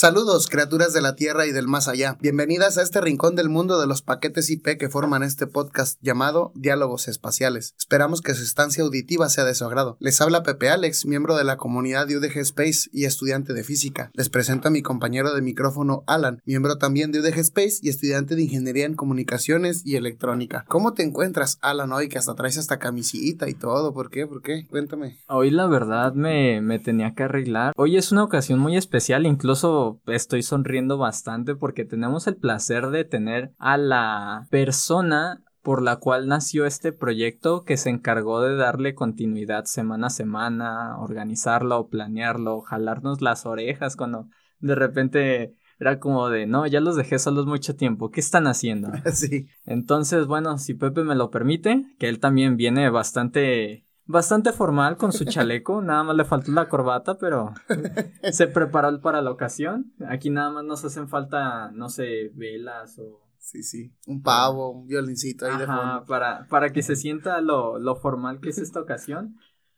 Saludos, criaturas de la Tierra y del más allá. Bienvenidas a este rincón del mundo de los paquetes IP que forman este podcast llamado Diálogos Espaciales. Esperamos que su estancia auditiva sea de su agrado. Les habla Pepe Alex, miembro de la comunidad de UDG Space y estudiante de física. Les presento a mi compañero de micrófono Alan, miembro también de UDG Space y estudiante de ingeniería en comunicaciones y electrónica. ¿Cómo te encuentras, Alan, hoy que hasta traes esta camisita y todo? ¿Por qué? ¿Por qué? Cuéntame. Hoy la verdad me, me tenía que arreglar. Hoy es una ocasión muy especial, incluso estoy sonriendo bastante porque tenemos el placer de tener a la persona por la cual nació este proyecto que se encargó de darle continuidad semana a semana, organizarlo, planearlo, jalarnos las orejas cuando de repente era como de, no, ya los dejé solos mucho tiempo, ¿qué están haciendo? Sí. Entonces, bueno, si Pepe me lo permite, que él también viene bastante bastante formal con su chaleco, nada más le faltó la corbata, pero se preparó para la ocasión. Aquí nada más nos hacen falta, no sé, velas o... Sí, sí, un pavo, un violincito ahí de fondo. Para, para que se sienta lo, lo formal que es esta ocasión.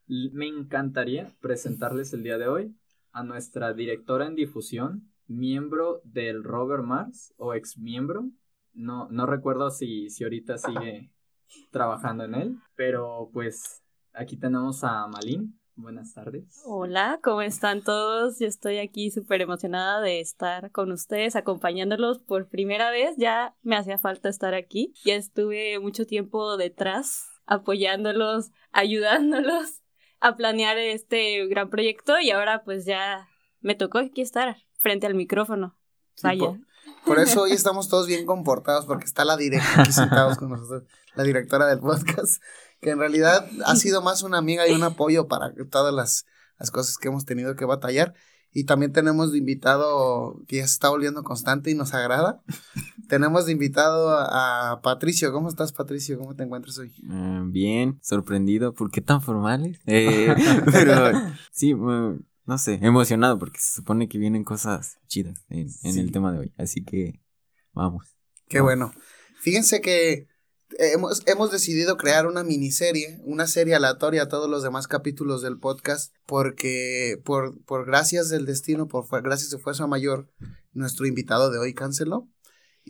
Me encantaría presentarles el día de hoy a nuestra directora en difusión, miembro del Robert Mars o ex miembro. No, no recuerdo si, si ahorita sigue trabajando en él, pero pues Aquí tenemos a Malin. Buenas tardes. Hola, ¿cómo están todos? Yo estoy aquí súper emocionada de estar con ustedes, acompañándolos por primera vez. Ya me hacía falta estar aquí. Ya estuve mucho tiempo detrás, apoyándolos, ayudándolos a planear este gran proyecto y ahora pues ya me tocó aquí estar frente al micrófono. Vaya. Por, eso hoy estamos todos bien comportados porque está la directora aquí sentados con nosotros, la directora del podcast que en realidad ha sido más una amiga y un apoyo para todas las, las cosas que hemos tenido que batallar. Y también tenemos de invitado, que ya se está volviendo constante y nos agrada. tenemos de invitado a, Patricio. ¿Cómo estás, Patricio? ¿Cómo te encuentras hoy? Ah, bien, sorprendido. ¿Por qué tan formales? Eh, pero sí, no sé, emocionado porque se supone que vienen cosas chidas en, el tema de hoy. Así que vamos. Qué bueno. Fíjense que hemos, hemos decidido crear una miniserie, una serie aleatoria a todos los demás capítulos del podcast, porque por, por gracias del destino, por gracias de fuerza mayor, nuestro invitado de hoy canceló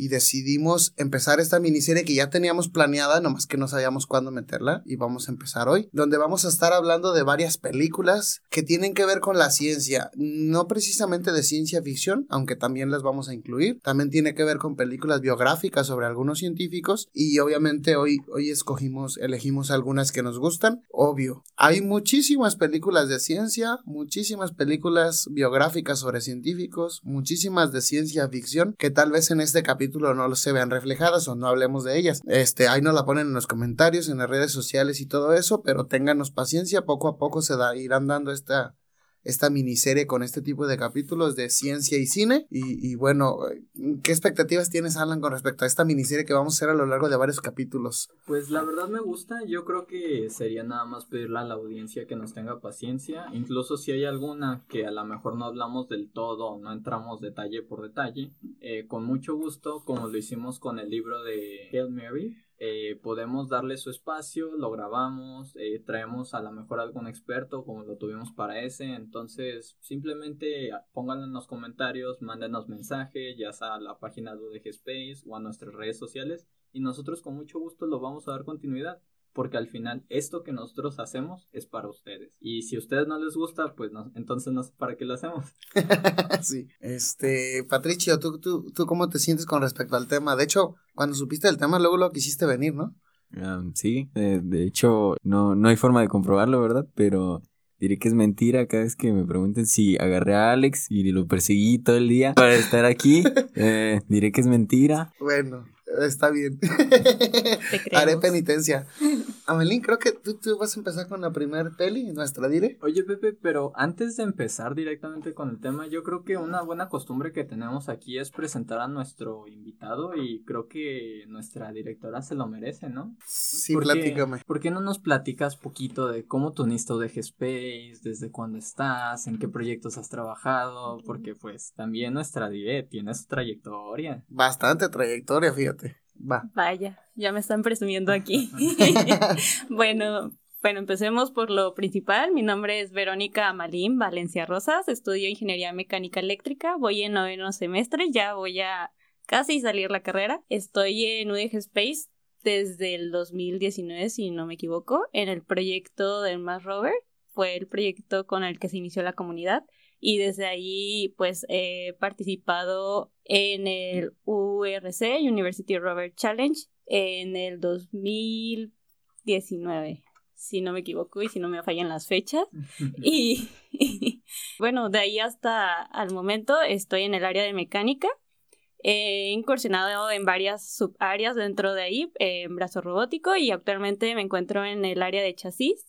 y decidimos empezar esta miniserie que ya teníamos planeada, nomás que no sabíamos cuándo meterla y vamos a empezar hoy, donde vamos a estar hablando de varias películas que tienen que ver con la ciencia, no precisamente de ciencia ficción, aunque también las vamos a incluir, también tiene que ver con películas biográficas sobre algunos científicos y obviamente hoy, hoy escogimos, elegimos algunas que nos gustan, obvio, hay muchísimas películas de ciencia, muchísimas películas biográficas sobre científicos, muchísimas de ciencia ficción que tal vez en este capítulo no se vean reflejadas o no hablemos de ellas. Este, ahí nos la ponen en los comentarios, en las redes sociales y todo eso, pero ténganos paciencia, poco a poco se da, irán dando esta, esta miniserie con este tipo de capítulos de ciencia y cine. Y, bueno, ¿qué expectativas tienes, Alan, con respecto a esta miniserie que vamos a hacer a lo largo de varios capítulos? Pues la verdad me gusta. Yo creo que sería nada más pedirle a la audiencia que nos tenga paciencia. Incluso si hay alguna que a lo mejor no hablamos del todo, no entramos detalle por detalle, eh, con mucho gusto, como lo hicimos con el libro de Hail Mary eh, podemos darle su espacio, lo grabamos, eh, traemos a lo mejor algún experto como lo tuvimos para ese, entonces simplemente pónganlo en los comentarios, mándenos mensaje, ya sea a la página de UDG Space o a nuestras redes sociales y nosotros con mucho gusto lo vamos a dar continuidad porque al final esto que nosotros hacemos es para ustedes. Y si a ustedes no les gusta, pues no, entonces no sé para qué lo hacemos. sí. Este, Patricio, ¿tú, tú, ¿tú cómo te sientes con respecto al tema? De hecho, cuando supiste el tema, luego lo quisiste venir, ¿no? sí, eh, de hecho, no, no hay forma de comprobarlo, ¿verdad? Pero diré que es mentira cada vez que me pregunten si agarré a Alex y lo perseguí todo el día para estar aquí. Eh, diré que es mentira. Bueno, está bien. Haré penitencia. Amelín, creo que tú, tú vas a empezar con la primer peli, nuestra dire. Oye, Pepe, pero antes de empezar directamente con el tema, yo creo que una buena costumbre que tenemos aquí es presentar a nuestro invitado y creo que nuestra directora se lo merece, ¿no? Sí, ¿Por qué- platícame. ¿Por qué no nos platicas poquito de cómo tú de Space, desde cuándo estás, en qué proyectos has trabajado? Porque pues también nuestra dire tiene su trayectoria. Bastante trayectoria, fíjate. Va. Vaya, ya me están presumiendo aquí. bueno, bueno, empecemos por lo principal. Mi nombre es Verónica Amalín Valencia Rosas. Estudio Ingeniería Mecánica Eléctrica. Voy en noveno semestre. Ya voy a casi salir la carrera. Estoy en UDG Space desde el 2019, si no me equivoco, en el proyecto del Mars Rover. Fue el proyecto con el que se inició la comunidad y desde ahí pues he participado en el URC, University Rover Challenge, en el 2019, si no me equivoco y si no me fallan las fechas. Y bueno, de ahí hasta al momento estoy en el área de mecánica. He incursionado en varias subáreas dentro de ahí, en brazo robótico, y actualmente me encuentro en el área de chasis.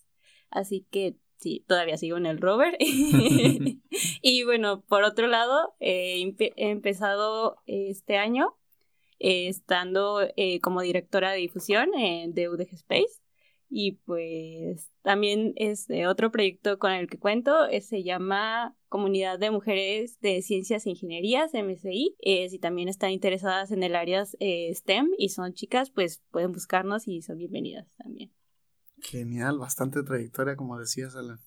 Así que sí, todavía sigo en el rover. y bueno, por otro lado, eh, he empezado este año eh, estando eh, como directora de difusión de UDG Space. Y pues también es eh, otro proyecto con el que cuento, eh, se llama Comunidad de Mujeres de Ciencias e Ingenierías, MSI. Eh, si también están interesadas en el área eh, STEM y son chicas, pues pueden buscarnos y son bienvenidas también. Genial, bastante trayectoria, como decías, Alan.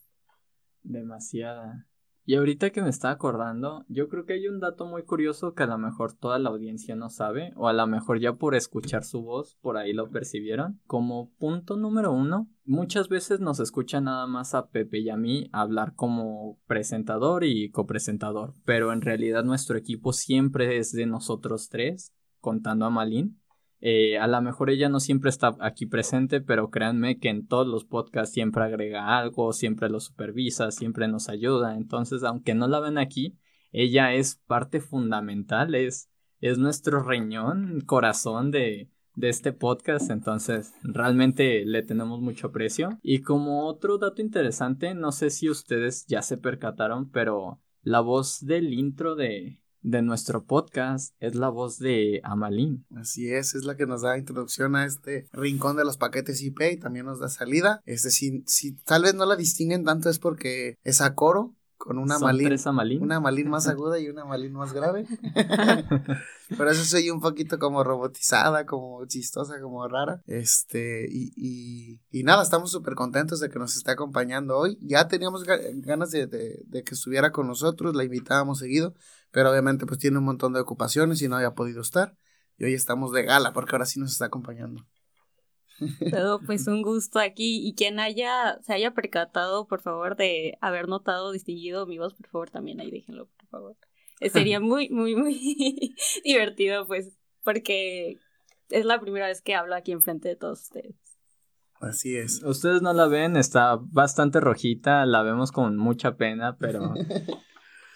Demasiada. Y ahorita que me está acordando, yo creo que hay un dato muy curioso que a lo mejor toda la audiencia no sabe, o a lo mejor ya por escuchar su voz, por ahí lo percibieron. Como punto número uno, muchas veces nos escucha nada más a Pepe y a mí hablar como presentador y copresentador, pero en realidad nuestro equipo siempre es de nosotros tres, contando a Malin. Eh, a lo mejor ella no siempre está aquí presente, pero créanme que en todos los podcasts siempre agrega algo, siempre lo supervisa, siempre nos ayuda. Entonces, aunque no la ven aquí, ella es parte fundamental, es, es nuestro riñón, corazón de, de este podcast. Entonces, realmente le tenemos mucho aprecio. Y como otro dato interesante, no sé si ustedes ya se percataron, pero la voz del intro de, de nuestro podcast es la voz de Amalín. Así es, es la que nos da introducción a este rincón de los paquetes IP y también nos da salida. Este, si, si tal vez no la distinguen tanto es porque es a coro con una Son malín, tres Amalín. una malín más aguda y una malín más grave. Por eso soy un poquito como robotizada, como chistosa, como rara. Este, y, y, y nada, estamos súper contentos de que nos esté acompañando hoy. Ya teníamos ga- ganas de, de, de que estuviera con nosotros, la invitábamos seguido, pero obviamente pues tiene un montón de ocupaciones y no había podido estar. Y hoy estamos de gala porque ahora sí nos está acompañando. Todo pues un gusto aquí. Y quien haya se haya percatado por favor de haber notado distinguido mi voz por favor también ahí déjenlo por favor. Eh, sería muy muy muy divertido pues porque es la primera vez que hablo aquí enfrente de todos ustedes. Así es. Ustedes no la ven, está bastante rojita, la vemos con mucha pena, pero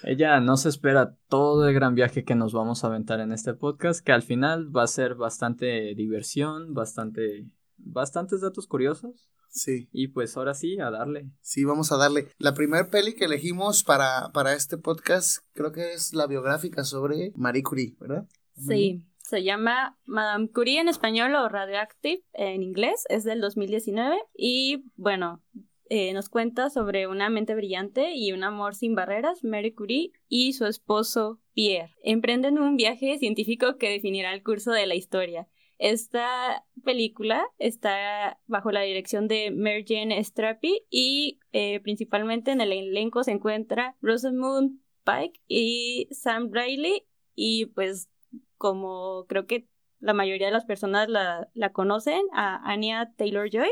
ella no se espera todo el gran viaje que nos vamos a aventar en este podcast, que al final va a ser bastante diversión, bastante, bastantes datos curiosos. Sí, Y pues ahora sí, a darle. sí, vamos a darle. La primer peli que elegimos para, para este podcast creo que es la biográfica sobre Marie Curie, ¿verdad? sí se llama Madame Curie en español o Radioactive en inglés es del 2019 y bueno eh, nos cuenta sobre una mente brillante y un amor sin barreras, Marie Curie y su esposo Pierre. Emprenden un viaje científico que definirá el curso de la historia. Esta película está bajo la dirección de Merjen Strapi y eh, principalmente en el elenco se encuentra Rosamund Pike y Sam Riley y pues como creo que la mayoría de las personas la, la conocen, a Anya Taylor-Joy.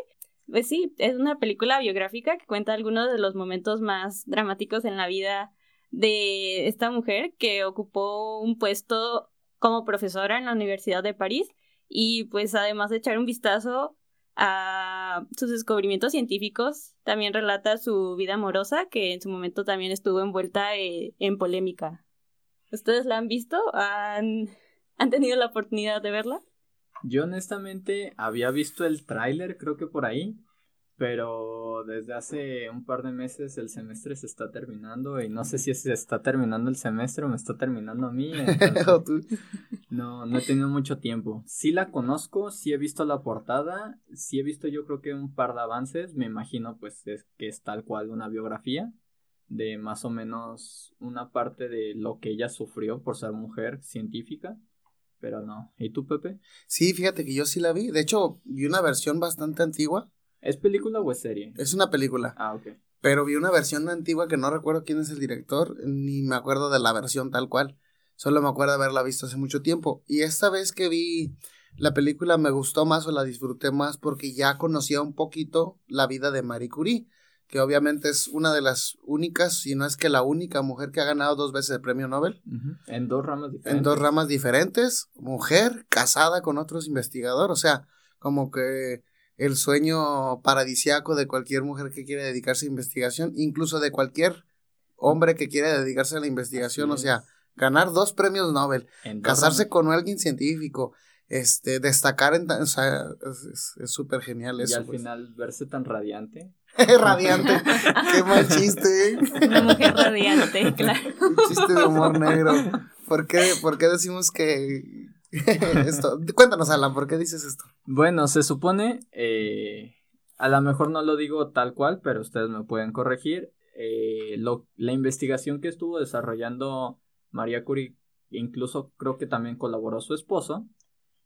Pues sí, es una película biográfica que cuenta algunos de los momentos más dramáticos en la vida de esta mujer que ocupó un puesto como profesora en la Universidad de París y pues además de echar un vistazo a sus descubrimientos científicos, también relata su vida amorosa que en su momento también estuvo envuelta eh, en polémica. ¿Ustedes la han visto? ¿Han, ¿Han tenido la oportunidad de verla? Yo honestamente había visto el tráiler, creo que por ahí, pero desde hace un par de meses el semestre se está terminando y no sé si se está terminando el semestre o me está terminando a mí. No, no he tenido mucho tiempo. Sí la conozco, sí he visto la portada, sí he visto yo creo que un par de avances, me imagino pues es que es tal cual una biografía de más o menos una parte de lo que ella sufrió por ser mujer científica. Pero no. ¿Y tú, Pepe? Sí, fíjate que yo sí la vi. De hecho, vi una versión bastante antigua. ¿Es película o es serie? Es una película. Ah, ok. Pero vi una versión antigua que no recuerdo quién es el director, ni me acuerdo de la versión tal cual. Solo me acuerdo de haberla visto hace mucho tiempo. Y esta vez que vi la película me gustó más o la disfruté más porque ya conocía un poquito la vida de Marie Curie, que obviamente es una de las únicas, si no es que la única mujer que ha ganado dos veces el premio Nobel. En dos ramas diferentes. En dos ramas diferentes, mujer casada con otros investigadores, o sea, como que el sueño paradisiaco de cualquier mujer que quiere dedicarse a investigación, incluso de cualquier hombre que quiere dedicarse a la investigación, o sea, ganar dos premios Nobel, casarse con alguien científico, este, destacar en, o sea, es- es es súper genial Y eso. al pues. final verse tan radiante. Radiante, qué mal chiste, ¿eh? Una mujer radiante, claro. Un chiste de humor negro. ¿Por qué, por qué decimos que esto? Cuéntanos, Alan, ¿por qué dices esto? Bueno, se supone, eh, a lo mejor no lo digo tal cual, pero ustedes me pueden corregir. eh, lo- la investigación que estuvo desarrollando María Curie, incluso creo que también colaboró su esposo,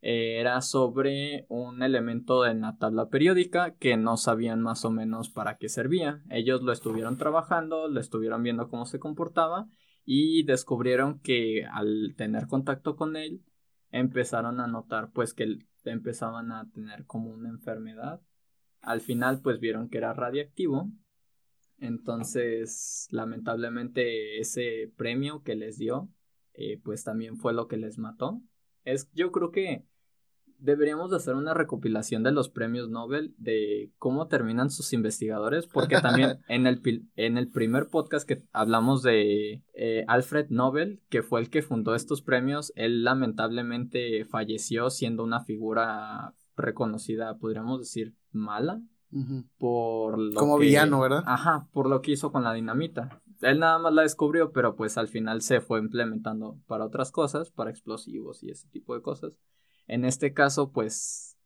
eh, era sobre un elemento en la tabla periódica que no sabían más o menos para qué servía. Ellos lo estuvieron trabajando, lo estuvieron viendo cómo se comportaba y descubrieron que al tener contacto con él empezaron a notar pues que empezaban a tener como una enfermedad. Al final pues vieron que era radiactivo. Entonces lamentablemente ese premio que les dio eh, pues también fue lo que les mató. Es, yo creo que deberíamos de hacer una recopilación de los premios Nobel de cómo terminan sus investigadores, porque también en el, en el primer podcast que hablamos de eh, Alfred Nobel, que fue el que fundó estos premios, él lamentablemente falleció siendo una figura reconocida, podríamos decir, mala, por lo Como que- villano, ¿verdad? Ajá, por lo que hizo con la dinamita. Él nada más la descubrió, pero pues al final se fue implementando para otras cosas, para explosivos y ese tipo de cosas. En este caso, pues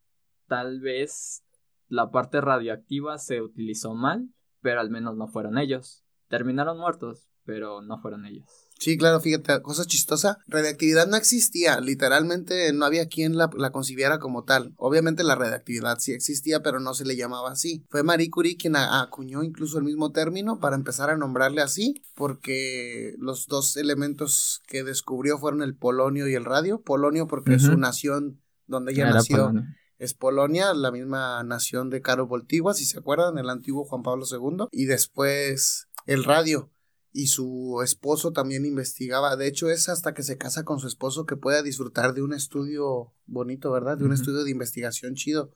tal vez la parte radioactiva se utilizó mal, pero al menos no fueron ellos. Terminaron muertos, pero no fueron ellos. Sí, claro, fíjate, cosa chistosa. Radiactividad no existía, literalmente no había quien la, la concibiera como tal. Obviamente la radiactividad sí existía, pero no se le llamaba así. Fue Marie Curie quien a- acuñó incluso el mismo término para empezar a nombrarle así, porque los dos elementos que descubrió fueron el polonio y el radio. Polonio porque su nación, donde ella Era nació, es Polonia, la misma nación de Karol Wojtyła, si se acuerdan, el antiguo Juan Pablo II, y después el radio. Y su esposo también investigaba. De hecho, es hasta que se casa con su esposo que pueda disfrutar de un estudio bonito, ¿verdad? De un estudio de investigación chido.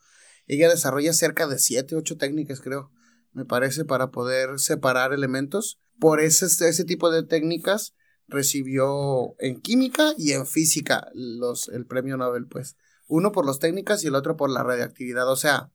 Ella desarrolla cerca de siete, ocho técnicas, creo, me parece, para poder separar elementos. Por ese, ese tipo de técnicas recibió en química y en física los, el premio Nobel, pues uno por las técnicas y el otro por la radiactividad. O sea,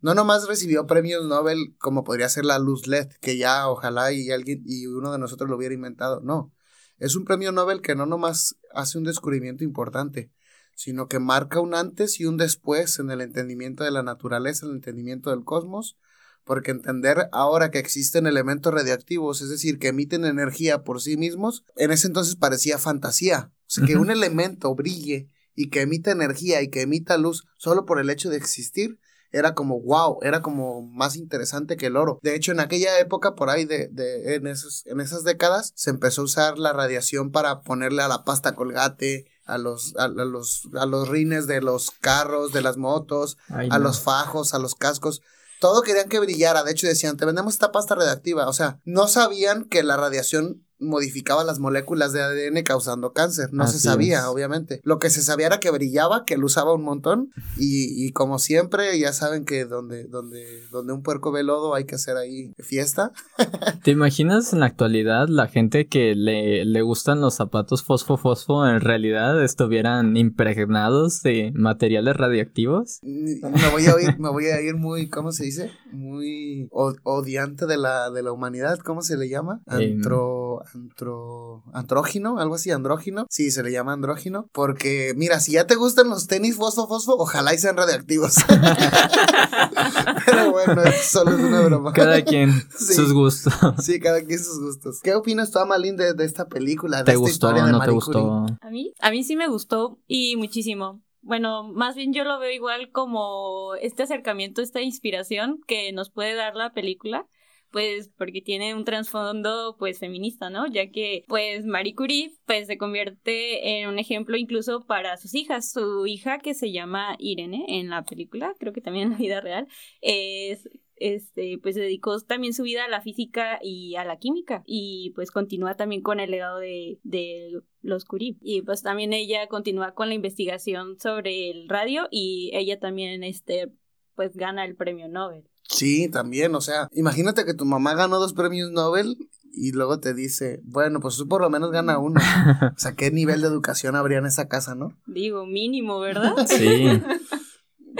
no nomás recibió premios Nobel como podría ser la luz LED, que ya ojalá y alguien y uno de nosotros lo hubiera inventado. No, es un premio Nobel que no nomás hace un descubrimiento importante, sino que marca un antes y un después en el entendimiento de la naturaleza, en el entendimiento del cosmos, porque entender ahora que existen elementos radiactivos, es decir, que emiten energía por sí mismos, en ese entonces parecía fantasía. O sea, que un elemento brille y que emita energía y que emita luz solo por el hecho de existir, era como wow, era como más interesante que el oro. De hecho, en aquella época, por ahí de, de en, esos, en esas décadas, se empezó a usar la radiación para ponerle a la pasta colgate, a los, a, a los, a los rines de los carros, de las motos, Ay, a no. los fajos, a los cascos. Todo querían que brillara. De hecho, decían, te vendemos esta pasta radiactiva. O sea, no sabían que la radiación modificaba las moléculas de ADN causando cáncer. No se sabía, es. obviamente. Lo que se sabía era que brillaba, que lo usaba un montón. Y, y como siempre, ya saben que donde, donde, donde un puerco ve lodo hay que hacer ahí fiesta. ¿Te imaginas en la actualidad la gente que le, le gustan los zapatos fosfo fosfo en realidad estuvieran impregnados de materiales radiactivos? Me voy a ir, me voy a ir muy, ¿cómo se dice? Muy odiante de la, de la humanidad, ¿cómo se le llama? Em. Antro, antro, andrógino, algo así, andrógino. Sí, se le llama andrógino. Porque, mira, si ya te gustan los tenis fosfo fosfo, ojalá y sean radioactivos. Pero bueno, solo es una broma. Cada quien Sí. sus gustos. Sí, cada quien sus gustos. ¿Qué opinas tú, Amalín, de, de esta película? De ¿Te esta gustó historia o de no te gustó? Curie? A mí, a mí sí me gustó y muchísimo. Bueno, más bien yo lo veo igual como este acercamiento, esta inspiración que nos puede dar la película, pues porque tiene un trasfondo pues feminista, ¿no? Ya que pues Marie Curie pues se convierte en un ejemplo incluso para sus hijas. Su hija que se llama Irene en la película, creo que también en la vida real, es este, pues dedicó también su vida a la física y a la química y pues continúa también con el legado de, de los Curie y pues también ella continúa con la investigación sobre el radio y ella también este pues gana el premio Nobel. Sí, también, o sea, imagínate que tu mamá ganó dos premios Nobel y luego te dice, bueno, pues tú por lo menos gana uno. O sea, ¿qué nivel de educación habría en esa casa, no? Digo, mínimo, ¿verdad? Sí.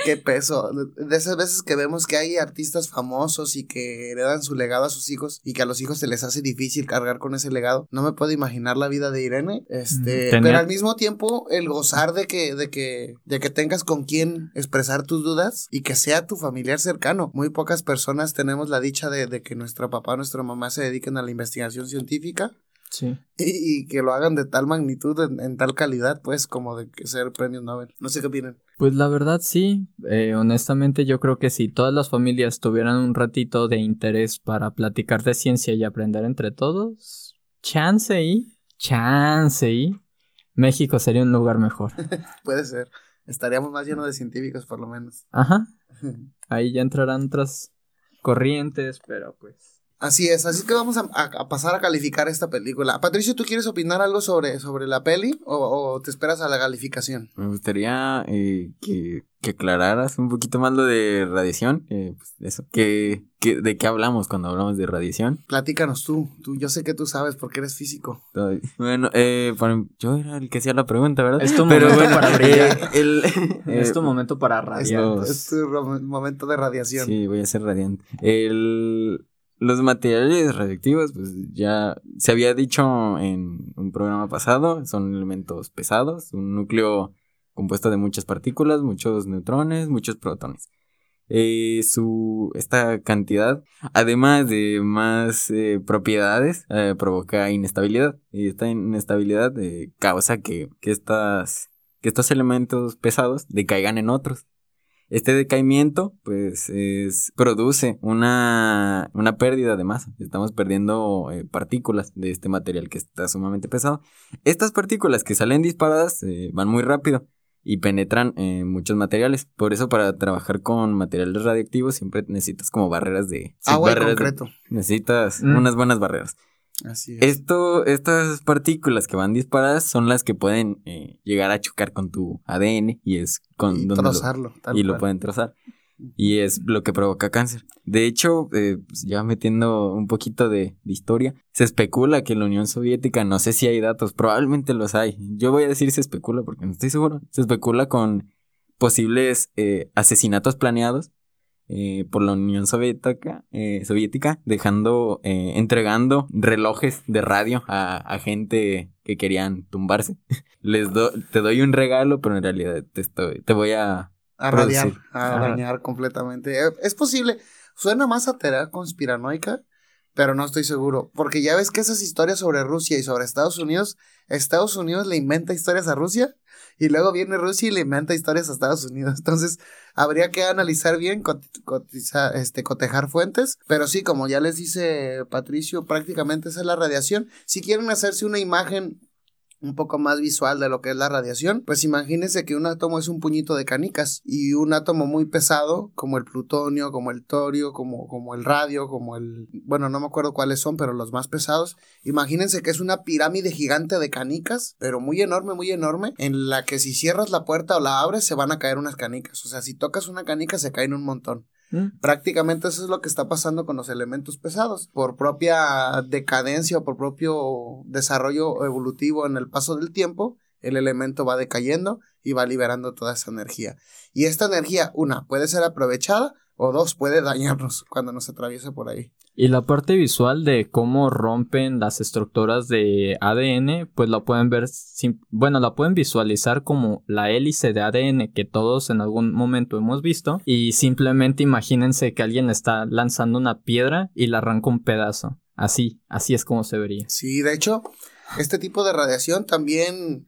Qué peso. De esas veces que vemos que hay artistas famosos y que heredan su legado a sus hijos y que a los hijos se les hace difícil cargar con ese legado. No me puedo imaginar la vida de Irene. Este, Tenía- pero al mismo tiempo el gozar de que, de que, de que tengas con quien expresar tus dudas y que sea tu familiar cercano. Muy pocas personas tenemos la dicha de, de que nuestro papá o nuestra mamá se dediquen a la investigación científica Sí. y, y que lo hagan de tal magnitud, en, en tal calidad, pues, como de que ser premios Nobel. No sé qué opinan. Pues la verdad sí, eh, honestamente yo creo que si todas las familias tuvieran un ratito de interés para platicar de ciencia y aprender entre todos, chance y, chance y, México sería un lugar mejor. Puede ser. Estaríamos más llenos de científicos, por lo menos. Ajá, ahí ya entrarán otras corrientes, pero pues... Así es, así que vamos a, a- a pasar a calificar esta película. Patricio, ¿tú quieres opinar algo sobre, sobre la peli o, o te esperas a la calificación? Me gustaría eh, que, que aclararas un poquito más lo de radiación. eh, pues eso. Que, que- ¿De qué hablamos cuando hablamos de radiación? Platícanos tú, tú, yo sé que tú sabes porque eres físico. Bueno, eh, para- yo era el que hacía la pregunta, ¿verdad? Es tu momento para brillar. eh, el- es tu momento para Es, radiar. Los- es tu momento de radiación. Sí, voy a ser radiante. El, los materiales radioactivos, pues ya se había dicho en un programa pasado, son elementos pesados, un núcleo compuesto de muchas partículas, muchos neutrones, muchos protones. Eh, su, esta cantidad, además de más eh, propiedades, eh, provoca inestabilidad. Y esta inestabilidad eh, causa que, que, estas, que estos elementos pesados decaigan en otros. Este decaimiento, pues, es, produce una, una pérdida de masa. Estamos perdiendo eh, partículas de este material que está sumamente pesado. Estas partículas que salen disparadas eh, van muy rápido y penetran en muchos materiales. Por eso, para trabajar con materiales radioactivos, siempre necesitas como barreras de. sí, Agua y barreras de- concreto. necesitas Mm. unas buenas barreras. Así es. Esto, estas partículas que van disparadas son las que pueden eh, llegar a chocar con tu ADN y es con y donde lo- trozarlo. tal y lo pueden trozar. Y es lo que provoca cáncer. De hecho, eh, pues, ya metiendo un poquito de, de historia, se especula que la Unión Soviética, no sé si hay datos, probablemente los hay. Yo voy a decir se especula porque no estoy seguro. Se especula con posibles eh, asesinatos planeados eh, por la Unión Soviética, eh, soviética dejando, eh, entregando relojes de radio a, a gente que querían tumbarse. Les do, te doy un regalo, pero en realidad te, estoy, te voy a A radiar, a dañar completamente. Es posible. Suena más a teoría conspiranoica, pero no estoy seguro. Porque ya ves que esas historias sobre Rusia y sobre Estados Unidos, Estados Unidos le inventa historias a Rusia y luego viene Rusia y le inventa historias a Estados Unidos. Entonces, habría que analizar bien, cot- cotiza- este, cotejar fuentes. Pero sí, como ya les dice Patricio, prácticamente esa es la radiación. Si quieren hacerse una imagen un poco más visual de lo que es la radiación, pues imagínense que un átomo es un puñito de canicas y un átomo muy pesado como el plutonio, como el torio, como, como el radio, como el... bueno, no me acuerdo cuáles son, pero los más pesados. Imagínense que es una pirámide gigante de canicas, pero muy enorme, muy enorme, en la que si cierras la puerta o la abres se van a caer unas canicas. O sea, si tocas una canica se caen un montón. Prácticamente eso es lo que está pasando con los elementos pesados. Por propia decadencia o por propio desarrollo evolutivo en el paso del tiempo, el elemento va decayendo y va liberando toda esa energía. Y esta energía, una, puede ser aprovechada o dos, puede dañarnos cuando nos atraviesa por ahí. Y la parte visual de cómo rompen las estructuras de ADN, pues la pueden ver, bueno, la pueden visualizar como la hélice de ADN que todos en algún momento hemos visto. Y simplemente imagínense que alguien está lanzando una piedra y le arranca un pedazo. Así, así es como se vería. Sí, de hecho, este tipo de radiación también,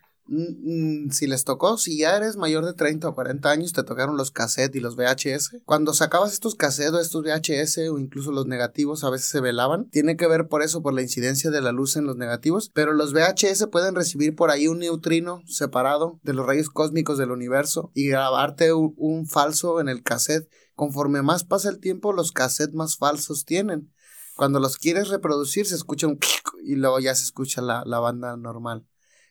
si les tocó, si ya eres mayor de 30 o 40 años, te tocaron los cassettes y los VHS. Cuando sacabas estos cassettes o estos VHS o incluso los negativos, a veces se velaban. Tiene que ver por eso, por la incidencia de la luz en los negativos. Pero los VHS pueden recibir por ahí un neutrino separado de los rayos cósmicos del universo y grabarte un, un falso en el cassette. Conforme más pasa el tiempo, los cassettes más falsos tienen. Cuando los quieres reproducir se escucha un y luego ya se escucha la, la banda normal.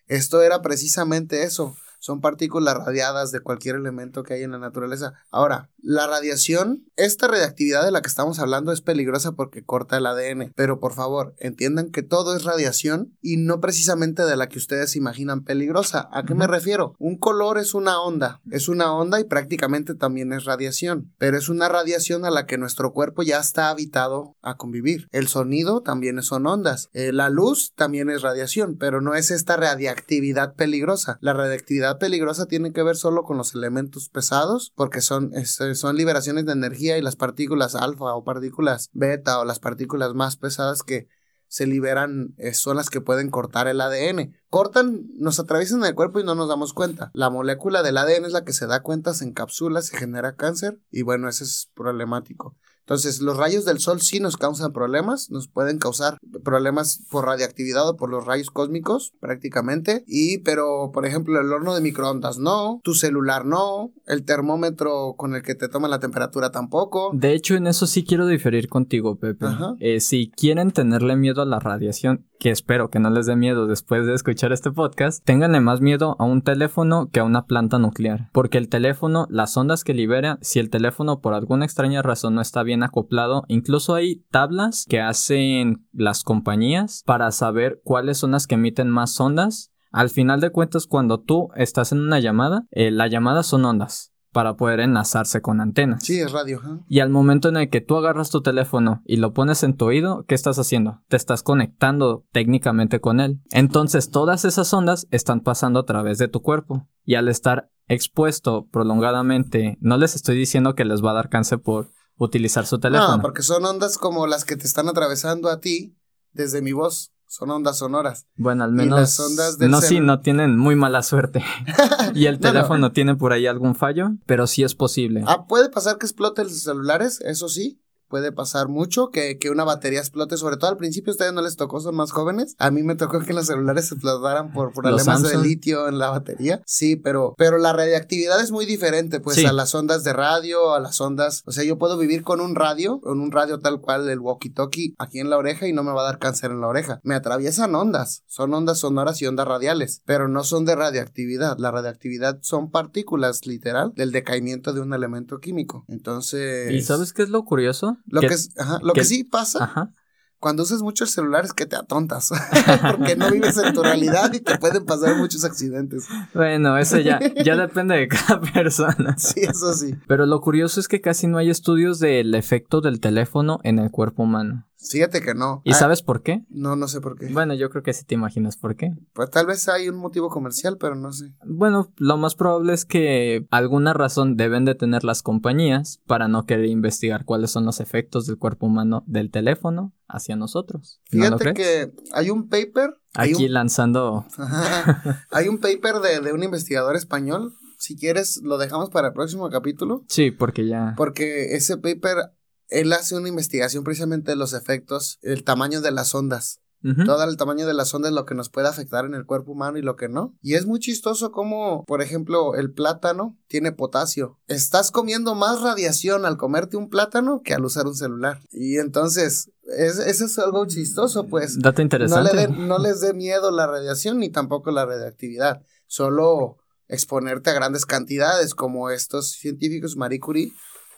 Esto era precisamente eso. Son partículas radiadas de cualquier elemento que hay en la naturaleza. Ahora, la radiación, esta radiactividad de la que estamos hablando es peligrosa porque corta el ADN. Pero por favor, entiendan que todo es radiación y no precisamente de la que ustedes imaginan peligrosa. ¿A qué me refiero? Un color es una onda. Es una onda y prácticamente también es radiación. Pero es una radiación a la que nuestro cuerpo ya está habitado a convivir. El sonido también son ondas. Eh, la luz también es radiación, pero no es esta radiactividad peligrosa. La radiactividad peligrosa tiene que ver solo con los elementos pesados, porque son, este, son liberaciones de energía y las partículas alfa o partículas beta o las partículas más pesadas que se liberan eh, son las que pueden cortar el ADN. Cortan, nos atraviesan el cuerpo y no nos damos cuenta. La molécula del ADN es la que se da cuenta, se encapsula, se genera cáncer y bueno, eso es problemático. Entonces, los rayos del sol sí nos causan problemas, nos pueden causar problemas por radiactividad o por los rayos cósmicos, prácticamente. Y, pero, por ejemplo, el horno de microondas no, tu celular no, el termómetro con el que te toman la temperatura tampoco. De hecho, en eso sí quiero diferir contigo, Pepe. Eh, si quieren tenerle miedo a la radiación, que espero que no les dé miedo después de escuchar este podcast, ténganle más miedo a un teléfono que a una planta nuclear. Porque el teléfono, las ondas que libera, si el teléfono por alguna extraña razón no está bien acoplado, incluso hay tablas que hacen las compañías para saber cuáles son las que emiten más ondas. Al final de cuentas, cuando tú estás en una llamada, eh, la llamada son ondas para poder enlazarse con antenas. Sí, es radio. Y al momento en el que tú agarras tu teléfono y lo pones en tu oído, ¿qué estás haciendo? Te estás conectando técnicamente con él. Entonces todas esas ondas están pasando a través de tu cuerpo. Y al estar expuesto prolongadamente, no les estoy diciendo que les va a dar cáncer por utilizar su teléfono. No, porque son ondas como las que te están atravesando a ti desde mi voz. Son ondas sonoras. Bueno, al y menos las ondas del no, sí, no tienen muy mala suerte. y el No, no. teléfono tiene por ahí algún fallo, pero sí es posible. Ah, puede pasar que exploten los celulares, eso sí. Puede pasar mucho que, que una batería explote, sobre todo al principio a ustedes no les tocó, son más jóvenes. A mí me tocó que los celulares explotaran por problemas de litio en la batería. Sí, pero, pero la radiactividad es muy diferente, pues Sí. a las ondas de radio, a las ondas. O sea, yo puedo vivir con un radio, con un radio tal cual, el walkie-talkie aquí en la oreja y no me va a dar cáncer en la oreja. Me atraviesan ondas, son ondas sonoras y ondas radiales, pero no son de radioactividad. La radioactividad son partículas, literal, del decaimiento de un elemento químico. Entonces. ¿Y sabes qué es lo curioso? Lo que, es, ajá, lo que, sí pasa Ajá. cuando usas mucho el celular es que te atontas. porque no vives en tu realidad y te pueden pasar muchos accidentes. Bueno, eso ya, ya depende de cada persona. Sí, eso sí. Pero lo curioso es que casi no hay estudios del efecto del teléfono en el cuerpo humano. Fíjate que no. ¿Y Ah, sabes por qué? No, no sé por qué. Bueno, yo creo que sí te imaginas por qué. Pues tal vez hay un motivo comercial, pero no sé. Bueno, lo más probable es que alguna razón deben de tener las compañías para no querer investigar cuáles son los efectos del cuerpo humano del teléfono hacia nosotros. ¿No lo Fíjate crees? que hay un paper. Hay Aquí un, lanzando... Hay un paper de, de un investigador español. Si quieres, lo dejamos para el próximo capítulo. Sí, porque ya... Porque ese paper, él hace una investigación precisamente de los efectos, el tamaño de las ondas. Todo el tamaño de las ondas, lo que nos puede afectar en el cuerpo humano y lo que no. Y es muy chistoso como, por ejemplo, el plátano tiene potasio. Estás comiendo más radiación al comerte un plátano que al usar un celular. Y entonces, es- eso es algo chistoso, pues. Dato No, interesante. le den- no les dé miedo la radiación ni tampoco la radioactividad. Solo exponerte a grandes cantidades, como estos científicos, Marie Curie,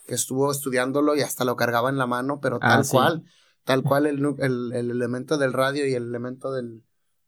que estuvo estudiándolo y hasta lo cargaba en la mano, pero Ah, tal sí. cual, tal cual el, el, el elemento del radio y el elemento del,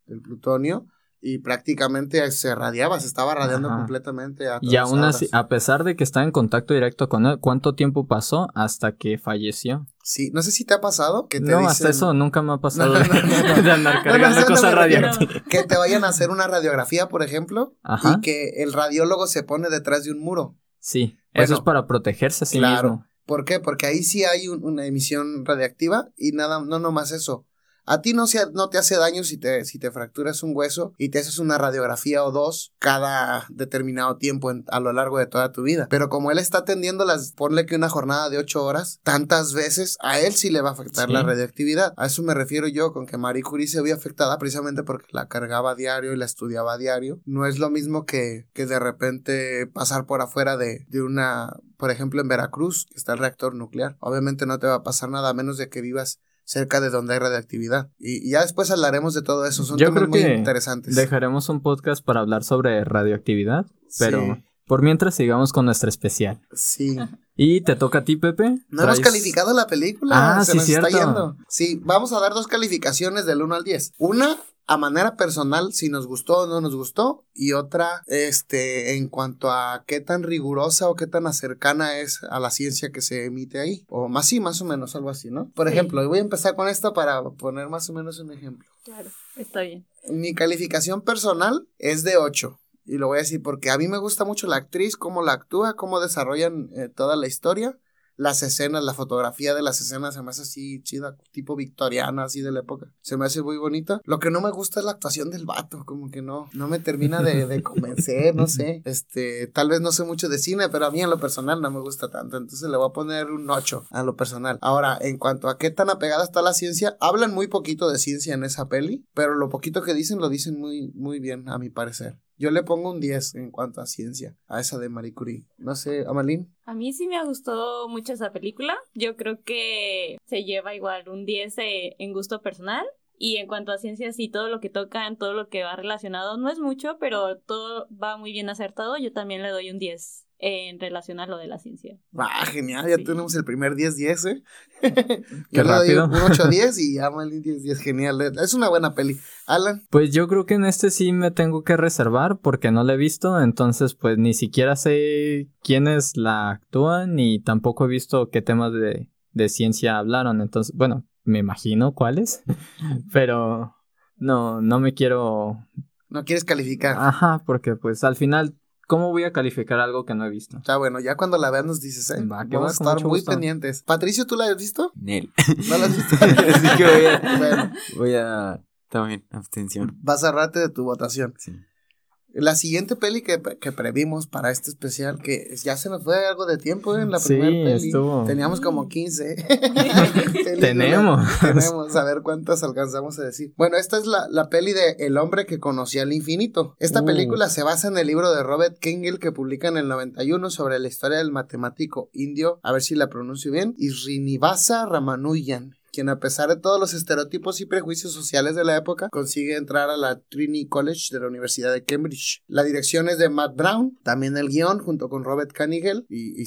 del plutonio, y prácticamente se radiaba, se estaba radiando Ajá. completamente. A Y aún así, a pesar de que está en contacto directo con él, ¿cuánto tiempo pasó hasta que falleció? Sí, no sé si te ha pasado que te No, dicen hasta eso nunca me ha pasado No, no, no, de andar cargando cosas que te vayan a hacer una radiografía, por ejemplo, Ajá. y que el radiólogo se pone detrás de un muro. Sí, Bueno, eso es para protegerse a sí claro. mismo. ¿Por qué? Porque ahí sí hay un- una emisión radiactiva y nada, no nomás eso. A ti no, se, no te hace daño si te, si te fracturas un hueso y te haces una radiografía o dos cada determinado tiempo en- a lo largo de toda tu vida. Pero como él está atendiendo las, ponle que una jornada de ocho horas, tantas veces, a él sí le va a afectar Sí. la radioactividad. A eso me refiero yo con que Marie Curie se vio afectada precisamente porque la cargaba a diario y la estudiaba a diario. No es lo mismo que, que de repente pasar por afuera de, de una, por ejemplo, en Veracruz, que está el reactor nuclear. Obviamente no te va a pasar nada a menos de que vivas cerca de donde hay radioactividad. Y, y ya después hablaremos de todo eso. Son Yo temas creo muy que interesantes. Dejaremos un podcast para hablar sobre radioactividad, pero Sí. por mientras sigamos con nuestra especial. Sí. Y te toca a ti, Pepe. No hemos calificado la película. Ah, se sí, nos cierto. está yendo. Sí, vamos a dar dos calificaciones del 1 al 10. Una a manera personal, si nos gustó o no nos gustó. Y otra, este, en cuanto a qué tan rigurosa o qué tan cercana es a la ciencia que se emite ahí. O más sí, más o menos, algo así, ¿no? Por Sí. ejemplo, y voy a empezar con esta para poner más o menos un ejemplo. Claro, está bien. Mi calificación personal es de 8. Y lo voy a decir porque a mí me gusta mucho la actriz, cómo la actúa, cómo desarrollan eh, toda la historia. Las escenas, la fotografía de las escenas se me hace así chida, tipo victoriana, así de la época. Se me hace muy bonita. Lo que no me gusta es la actuación del vato, como que no, no me termina de, de convencer, no sé. Este, tal vez no sé mucho de cine, pero a mí en lo personal no me gusta tanto. Entonces le voy a poner un 8 a lo personal. Ahora, en cuanto a qué tan apegada está la ciencia, hablan muy poquito de ciencia en esa peli, pero lo poquito que dicen lo dicen muy, muy bien, a mi parecer. Yo le pongo un 10 en cuanto a ciencia, a esa de Marie Curie. No sé, Amalín. A mí sí me gustado mucho esa película. Yo creo que se lleva igual un 10 de- en gusto personal. Y en cuanto a ciencias y todo lo que tocan, todo lo que va relacionado, no es mucho, pero todo va muy bien acertado. Yo también le doy un 10 en relación a lo de la ciencia. Ah, genial, ya Sí. tenemos el primer 10-10, ¿eh? Qué Yo le doy rápido. un 8-10 y Amalín 10-10, genial. Es una buena peli. Alan, Pues yo creo que en este sí me tengo que reservar porque no la he visto, entonces pues ni siquiera sé quiénes la actúan ni tampoco he visto qué temas de, de ciencia hablaron, entonces bueno, me imagino cuáles, pero no, no me quiero... no quieres calificar. Ajá, porque pues al final, ¿cómo voy a calificar algo que no he visto? Está bueno, ya cuando la veas nos dices, ¿eh? Va, que Vamos va, a estar muy gusto. pendientes. Patricio, ¿tú la has visto? Nel. ¿No la has visto? Así que voy a, bueno, voy a. También, abstención. vas a ahorrarte de tu votación. Sí. La siguiente peli que, que previmos para este especial, que ya se nos fue algo de tiempo ¿eh? en la Sí, primera peli. estuvo. Teníamos como 15. Películas. Tenemos. Tenemos, a ver cuántas alcanzamos a decir. Bueno, esta es la, la peli de El hombre que conocía el infinito. Esta Uh. película se basa en el libro de Robert Kengel que publica en el 91 sobre la historia del matemático indio, a ver si la pronuncio bien, Srinivasa Ramanujan quien a pesar de todos los estereotipos y prejuicios sociales de la época, consigue entrar a la Trinity College de la Universidad de Cambridge. La dirección es de Matt Brown, también el guion junto con Robert Canigel, y, y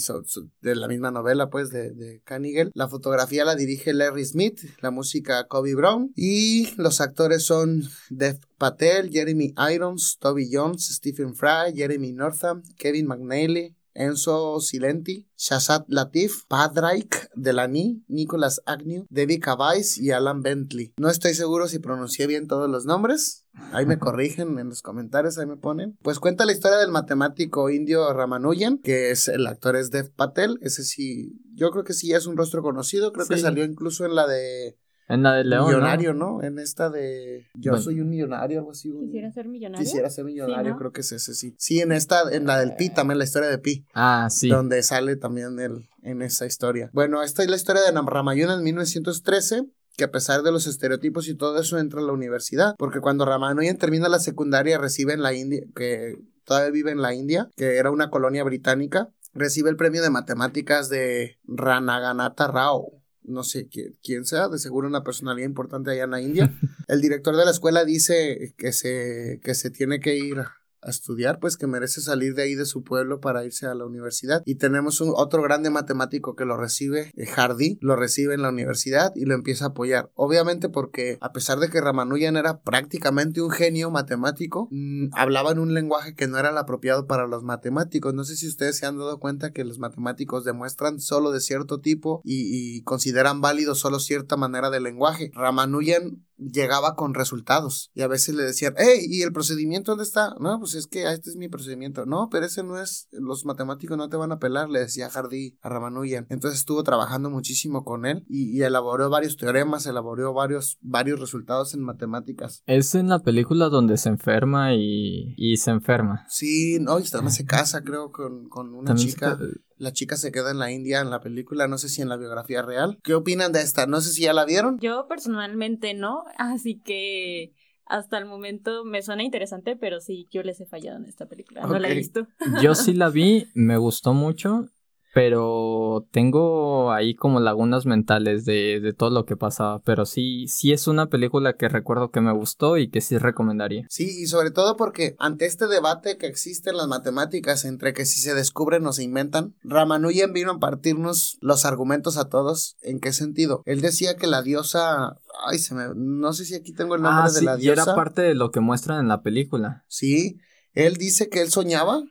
de la misma novela pues de, de Canigel. La fotografía la dirige Larry Smith, la música Kobe Brown, y los actores son Dev Patel, Jeremy Irons, Toby Jones, Stephen Fry, Jeremy Northam, Kevin McNally, Enzo Silenti, Shazad Latif, Padraig Delany, Nicholas Agnew, Debbie Cavais y Alan Bentley. No estoy seguro si pronuncié bien todos los nombres. Ahí me corrigen en los comentarios, ahí me ponen. Pues cuenta la historia del matemático indio Ramanujan, que es el actor es Dev Patel. Ese sí, yo creo que sí es un rostro conocido. Creo que salió incluso en la de En la de León. Millonario, ¿no? En esta de Yo Bueno. soy un millonario, algo así. un- ¿Quisiera ser millonario? Quisiera ser millonario, ¿no? creo que es ese, sí. Sí, en esta, en la del Pi, también la historia de Pi, Ah, sí. donde sale también él en esa historia. Bueno, esta es la historia de Nam- Ramayana en 1913. que a pesar de los estereotipos y todo eso entra a la universidad, porque cuando Ramanujan termina la secundaria recibe en la India, que todavía vive en la India, que era una colonia británica, recibe el premio de matemáticas de Ranaganatha Rao. No sé quién, quién sea, de seguro una personalidad importante allá en la India. El director de la escuela dice que se, que se tiene que ir a estudiar, pues que merece salir de ahí de su pueblo para irse a la universidad. Y tenemos un otro grande matemático que lo recibe, eh, Hardy, lo recibe en la universidad y lo empieza a apoyar. Obviamente porque a pesar de que Ramanujan era prácticamente un genio matemático, mm, hablaba en un lenguaje que no era el apropiado para los matemáticos. No sé si ustedes se han dado cuenta que los matemáticos demuestran solo de cierto tipo y, y consideran válido solo cierta manera de lenguaje. Ramanujan llegaba con resultados y a veces le decían, hey, ¿y el procedimiento dónde está? No, pues es que este es mi procedimiento. No, pero ese no es, los matemáticos no te van a pelar, le decía Hardy a Ramanujan. Entonces estuvo trabajando muchísimo con él y, elaboró varios teoremas, elaboró varios, varios resultados en matemáticas. Es en la película donde se enferma y, y se enferma. Sí, no, y también se casa, creo, con, con una chica. La chica se queda en la India en la película, no sé si en la biografía real. ¿Qué opinan de esta? No sé si ya la vieron. Yo personalmente no, así que hasta el momento me suena interesante, pero sí, yo les he fallado en esta película, no la he visto. Yo sí la vi, me gustó mucho pero tengo ahí como lagunas mentales de, de, todo lo que pasaba, pero sí, sí es una película que recuerdo que me gustó y que sí recomendaría. Sí, y sobre todo porque ante este debate que existe en las matemáticas entre que si se descubren o se inventan, Ramanujan vino a partirnos los argumentos a todos. ¿En qué sentido? Él decía que la diosa Ay, se me... No sé si aquí tengo el nombre ah, de la diosa. Y era parte de lo que muestran en la película. Sí. Él dice que él soñaba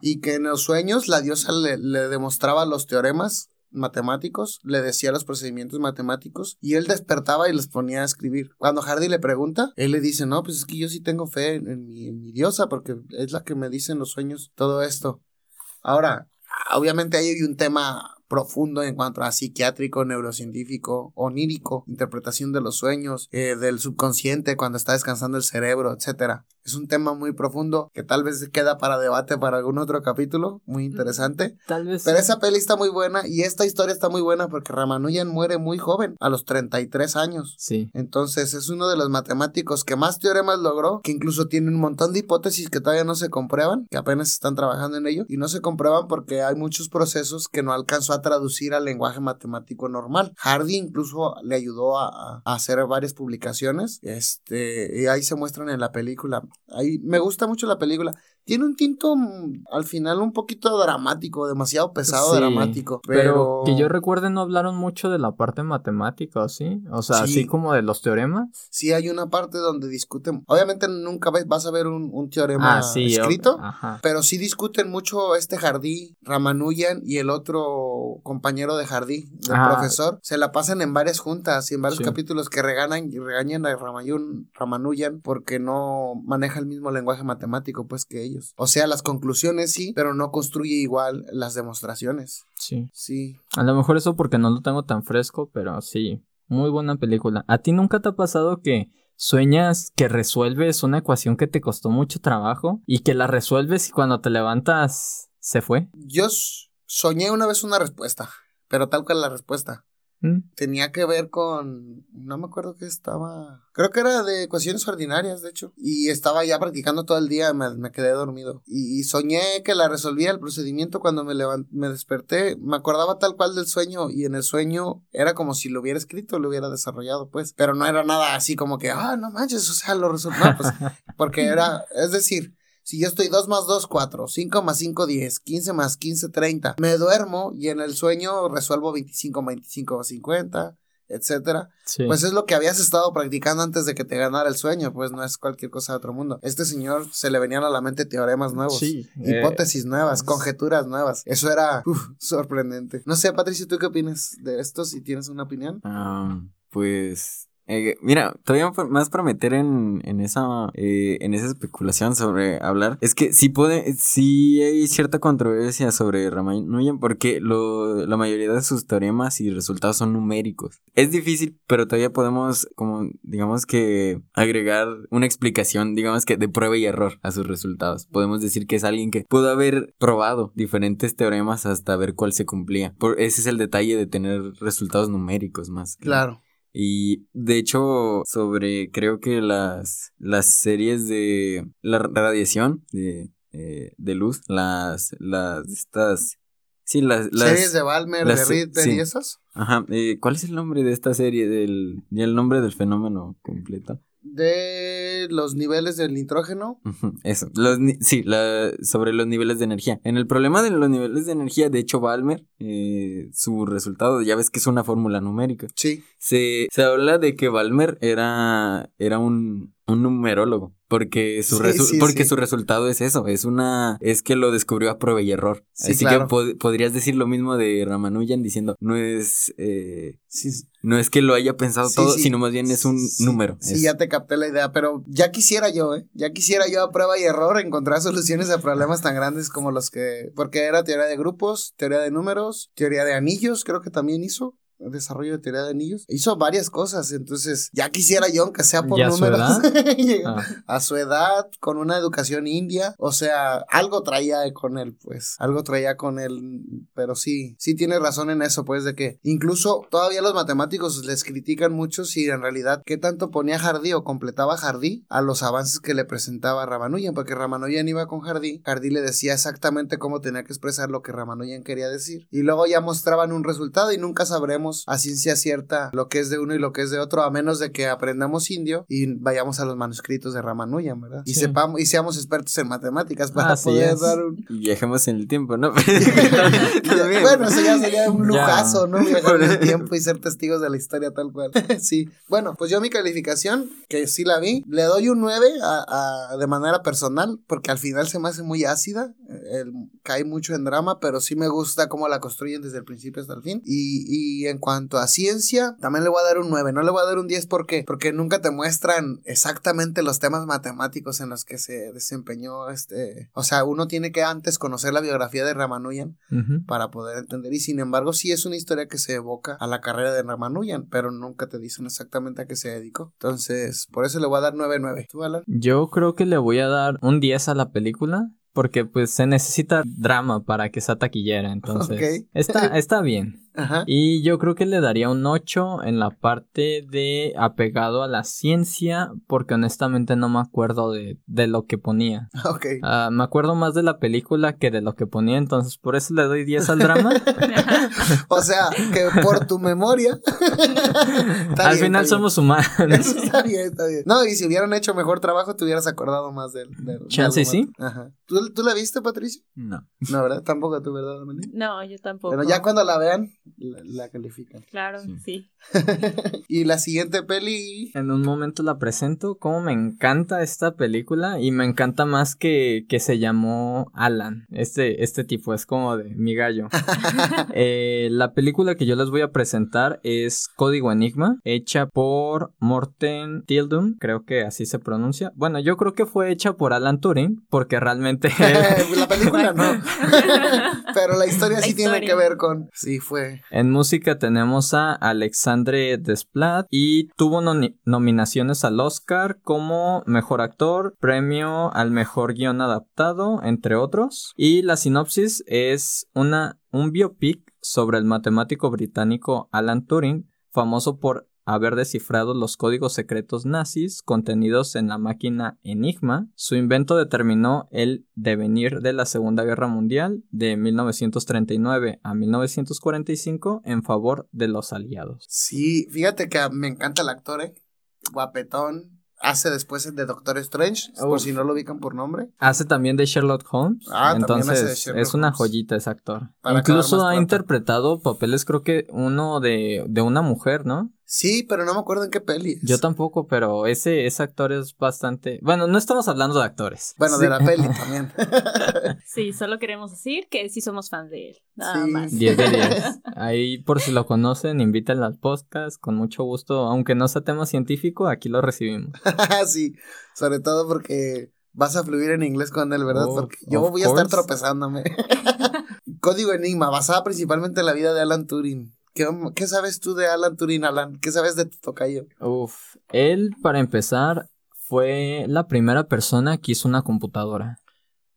y que en los sueños la diosa le, le, demostraba los teoremas matemáticos, le decía los procedimientos matemáticos y él despertaba y les ponía a escribir. Cuando Hardy le pregunta, él le dice, no, pues es que yo sí tengo fe en, mi, en mi diosa porque es la que me dice en los sueños todo esto. Ahora, obviamente hay un tema profundo en cuanto a psiquiátrico, neurocientífico, onírico, interpretación de los sueños, eh, del subconsciente cuando está descansando el cerebro, etcétera. Es un tema muy profundo que tal vez queda para debate para algún otro capítulo, muy interesante. Tal vez. Pero esa peli está muy buena y esta historia está muy buena porque Ramanujan muere muy joven, a los 33 años. Sí. Entonces es uno de los matemáticos que más teoremas logró, que incluso tiene un montón de hipótesis que todavía no se comprueban, que apenas están trabajando en ello y no se comprueban porque hay muchos procesos que no alcanzó a traducir al lenguaje matemático normal. Hardy incluso le ayudó a, hacer varias publicaciones, este, y ahí se muestran en la película. Ahí me gusta mucho la película. Tiene un tinto mm, al final un poquito dramático, demasiado pesado dramático. Pero... que yo recuerde no hablaron mucho de la parte matemática, ¿sí? O sea, así como de los teoremas. Sí, hay una parte donde discuten. Obviamente nunca vas a ver un, teorema ah, escrito, pero sí discuten mucho este Jardí, Ramanujan y el otro compañero de Jardí, el ah. profesor. Se la pasan en varias juntas y en varios capítulos que reganan y regañan a Ramanujan porque no maneja el mismo lenguaje matemático pues que ellos. O sea, las conclusiones sí, pero no construye igual las demostraciones. Sí. Sí. A lo mejor eso porque no lo tengo tan fresco, pero sí. Muy buena película. ¿A ti nunca te ha pasado que sueñas que resuelves una ecuación que te costó mucho trabajo y que la resuelves y cuando te levantas se fue? Yo soñé una vez una respuesta, pero tal cual la respuesta. ¿Mm? Tenía que ver con. No me acuerdo qué estaba. Creo que era de ecuaciones ordinarias, de hecho. Y estaba ya practicando todo el día, me, me quedé dormido. Y, soñé que la resolvía el procedimiento cuando me, me desperté. Me acordaba tal cual del sueño. Y en el sueño era como si lo hubiera escrito, lo hubiera desarrollado, pues. Pero no era nada así como que, ah, no manches, o sea, lo resolví. Pues, porque era. Es decir si yo estoy 2 más 2, 4, 5 más 5, 10, 15 más 15, 30, me duermo y en el sueño resuelvo 25 más 25, 50, etcétera. Pues es lo que habías estado practicando antes de que te ganara el sueño, pues no es cualquier cosa de otro mundo. Este señor se le venían a la mente teoremas nuevos, sí, hipótesis eh, nuevas, conjeturas nuevas. Eso era sorprendente. No sé, Patricio, ¿tú qué opinas de esto? Si tienes una opinión. Ah, pues eh, mira, todavía más para meter en, en esa eh, en esa especulación sobre hablar, es que sí puede, sí hay cierta controversia sobre Ramanujan porque lo, la mayoría de sus teoremas y resultados son numéricos. Es difícil, pero todavía podemos, como digamos que agregar una explicación, digamos que de prueba y error a sus resultados. Podemos decir que es alguien que pudo haber probado diferentes teoremas hasta ver cuál se cumplía. Por, ese es el detalle de tener resultados numéricos más. Claro. Y de hecho, sobre creo que las, las series de la radiación de, eh, de luz, las, las, estas, sí, las, las ¿Series de Balmer, de Ritter sí. y esos? Ajá, eh, ¿cuál es el nombre de esta serie? Del, y el nombre del fenómeno completo. De los niveles del nitrógeno. Eso, los, sí, la, sobre los niveles de energía. En el problema de los niveles de energía, de hecho, Balmer, eh, su resultado, ya ves que es una fórmula numérica. Sí. Se, se habla de que Balmer era, era un, un numerólogo. Porque su, Sí, porque sí. su resultado es eso, es una, es que lo descubrió a prueba y error. Sí, Así claro. que pod- podrías decir lo mismo de Ramanujan diciendo, no es, eh, no es que lo haya pensado todo, sino más bien es un número. Sí, Es- ya te capté la idea, pero ya quisiera yo, ¿eh? Ya quisiera yo a prueba y error encontrar soluciones a problemas tan grandes como los que... Porque era teoría de grupos, teoría de números, teoría de anillos, creo que también hizo. Desarrollo de teoría de anillos. Hizo varias cosas, entonces ya quisiera yo, aunque sea por ¿Y a su números, edad? Ah, a su edad, con una educación india, o sea, algo traía con él, pues, algo traía con él, pero sí, sí tiene razón en eso, pues, de que incluso todavía los matemáticos les critican mucho si en realidad qué tanto ponía Jardí o completaba Jardí a los avances que le presentaba Ramanujan, porque Ramanujan iba con Jardí, Jardí le decía exactamente cómo tenía que expresar lo que Ramanujan quería decir, y luego ya mostraban un resultado y nunca sabremos a ciencia cierta lo que es de uno y lo que es de otro, a menos de que aprendamos indio y vayamos a los manuscritos de Ramanujan, ¿verdad? Y Sí. sepamos y seamos expertos en matemáticas para Así poder es. dar un Y viajemos en el tiempo, ¿no? Bueno, eso ya sería un lujazo, ¿no? Viajar en el tiempo y ser testigos de la historia tal cual. sí. Bueno, pues yo mi calificación, que sí la vi, le doy un 9 a, a- de manera personal, porque al final se me hace muy ácida. el- cae mucho en drama, pero sí me gusta cómo la construyen desde el principio hasta el fin. Y, y en cuanto a ciencia, también le voy a dar un 9. No le voy a dar un 10 porque, porque nunca te muestran exactamente los temas matemáticos en los que se desempeñó este. O sea, uno tiene que antes conocer la biografía de Ramanujan ujú. para poder entender. Y sin embargo, sí es una historia que se evoca a la carrera de Ramanujan, pero nunca te dicen exactamente a qué se dedicó. Entonces, por eso le voy a dar 9-9. ¿Tú, Alan? Yo creo que le voy a dar un 10 a la película. Porque pues se necesita drama para que sea taquillera. Entonces está, está bien. Ajá. Y yo creo que le daría un 8 en la parte de apegado a la ciencia. Porque honestamente no me acuerdo de, de lo que ponía. Ok. Ah, me acuerdo más de la película que de lo que ponía. Entonces por eso le doy 10 al drama. O sea, que por tu memoria. Al bien, final somos humanos. bien. Está bien, está bien. No, y si hubieran hecho mejor trabajo, te hubieras acordado más del. del- de Chance sí. Ajá. ¿Tú, ¿Tú la viste, Patricia? No. No, ¿verdad? Tampoco tú, ¿verdad, Amelie? No, yo tampoco. Pero ya cuando la vean, la, la califican. Claro, Sí. sí. y la siguiente peli. En un momento la presento. Como me encanta esta película. Y me encanta más que, que se llamó Alan. Este, este tipo es como de mi gallo. Eh, la película que yo les voy a presentar es Código Enigma. Hecha por Morten Tildum. Creo que así se pronuncia. Bueno, yo creo que fue hecha por Alan Turing. Porque realmente. la película no. Pero la historia La sí tiene que ver con. Sí, fue. En música tenemos a Alexandre Desplat y tuvo nominaciones al Oscar como mejor actor, premio al mejor guion adaptado, entre otros. Y la sinopsis es una, un biopic sobre el matemático británico Alan Turing, famoso por haber descifrado los códigos secretos nazis contenidos en la máquina Enigma. Su invento determinó el devenir de la Segunda Guerra Mundial de 1939 a 1945 en favor de los aliados. Sí, fíjate que me encanta el actor, ¿eh? Guapetón. Hace después el de Doctor Strange, por si no lo ubican por nombre. Hace también de Sherlock Holmes. Ah, también hace de entonces Sherlock es una joyita ese actor. Para Incluso ha interpretado papeles, creo que uno de, de una mujer, ¿no? Sí, pero no me acuerdo en qué peli. es. Yo tampoco, pero ese, ese actor es bastante. Bueno, no estamos hablando de actores. Bueno, Sí. de la peli también. Sí, solo queremos decir que sí somos fan de él. Nada Sí. más. 10 de 10. Ahí, por si lo conocen, invítenlo al podcast. Con mucho gusto. Aunque no sea tema científico, aquí lo recibimos. sí, sobre todo porque vas a fluir en inglés con él, ¿verdad? Oh, porque yo voy a estar tropezándome. Código Enigma, basada principalmente en la vida de Alan Turing. ¿Qué, qué sabes tú de Alan Turing, Alan? ¿Qué sabes de tu tocayo? Uf. Él, para empezar, fue la primera persona que hizo una computadora.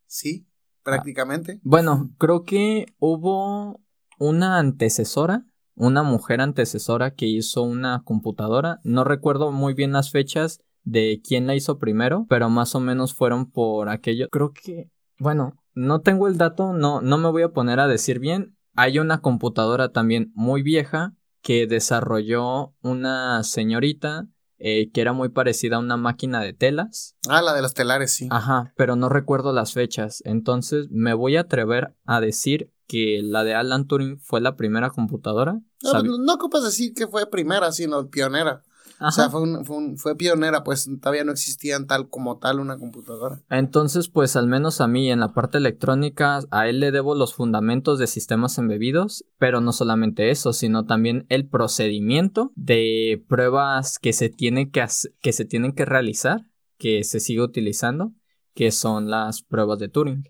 Sí, prácticamente. Bueno, creo que hubo una antecesora, una mujer antecesora que hizo una computadora. No recuerdo muy bien las fechas de quién la hizo primero, pero más o menos fueron por aquello. Creo que, bueno, no tengo el dato, no, no me voy a poner a decir bien. Hay una computadora también muy vieja que desarrolló una señorita eh, que era muy parecida a una máquina de telas. Ah, la de los telares, sí. Ajá, pero no recuerdo las fechas. Entonces me voy a atrever a decir que la de Alan Turing fue la primera computadora. No, no, no ocupas decir que fue primera, sino pionera. O sea, fue, un- fue, un- fue pionera, pues todavía no existían tal como tal una computadora. Entonces, pues al menos a mí en la parte electrónica, a él le debo los fundamentos de sistemas embebidos, pero no solamente eso, sino también el procedimiento de pruebas que se tienen que, que, se tienen que realizar, que se sigue utilizando, que son las pruebas de Turing.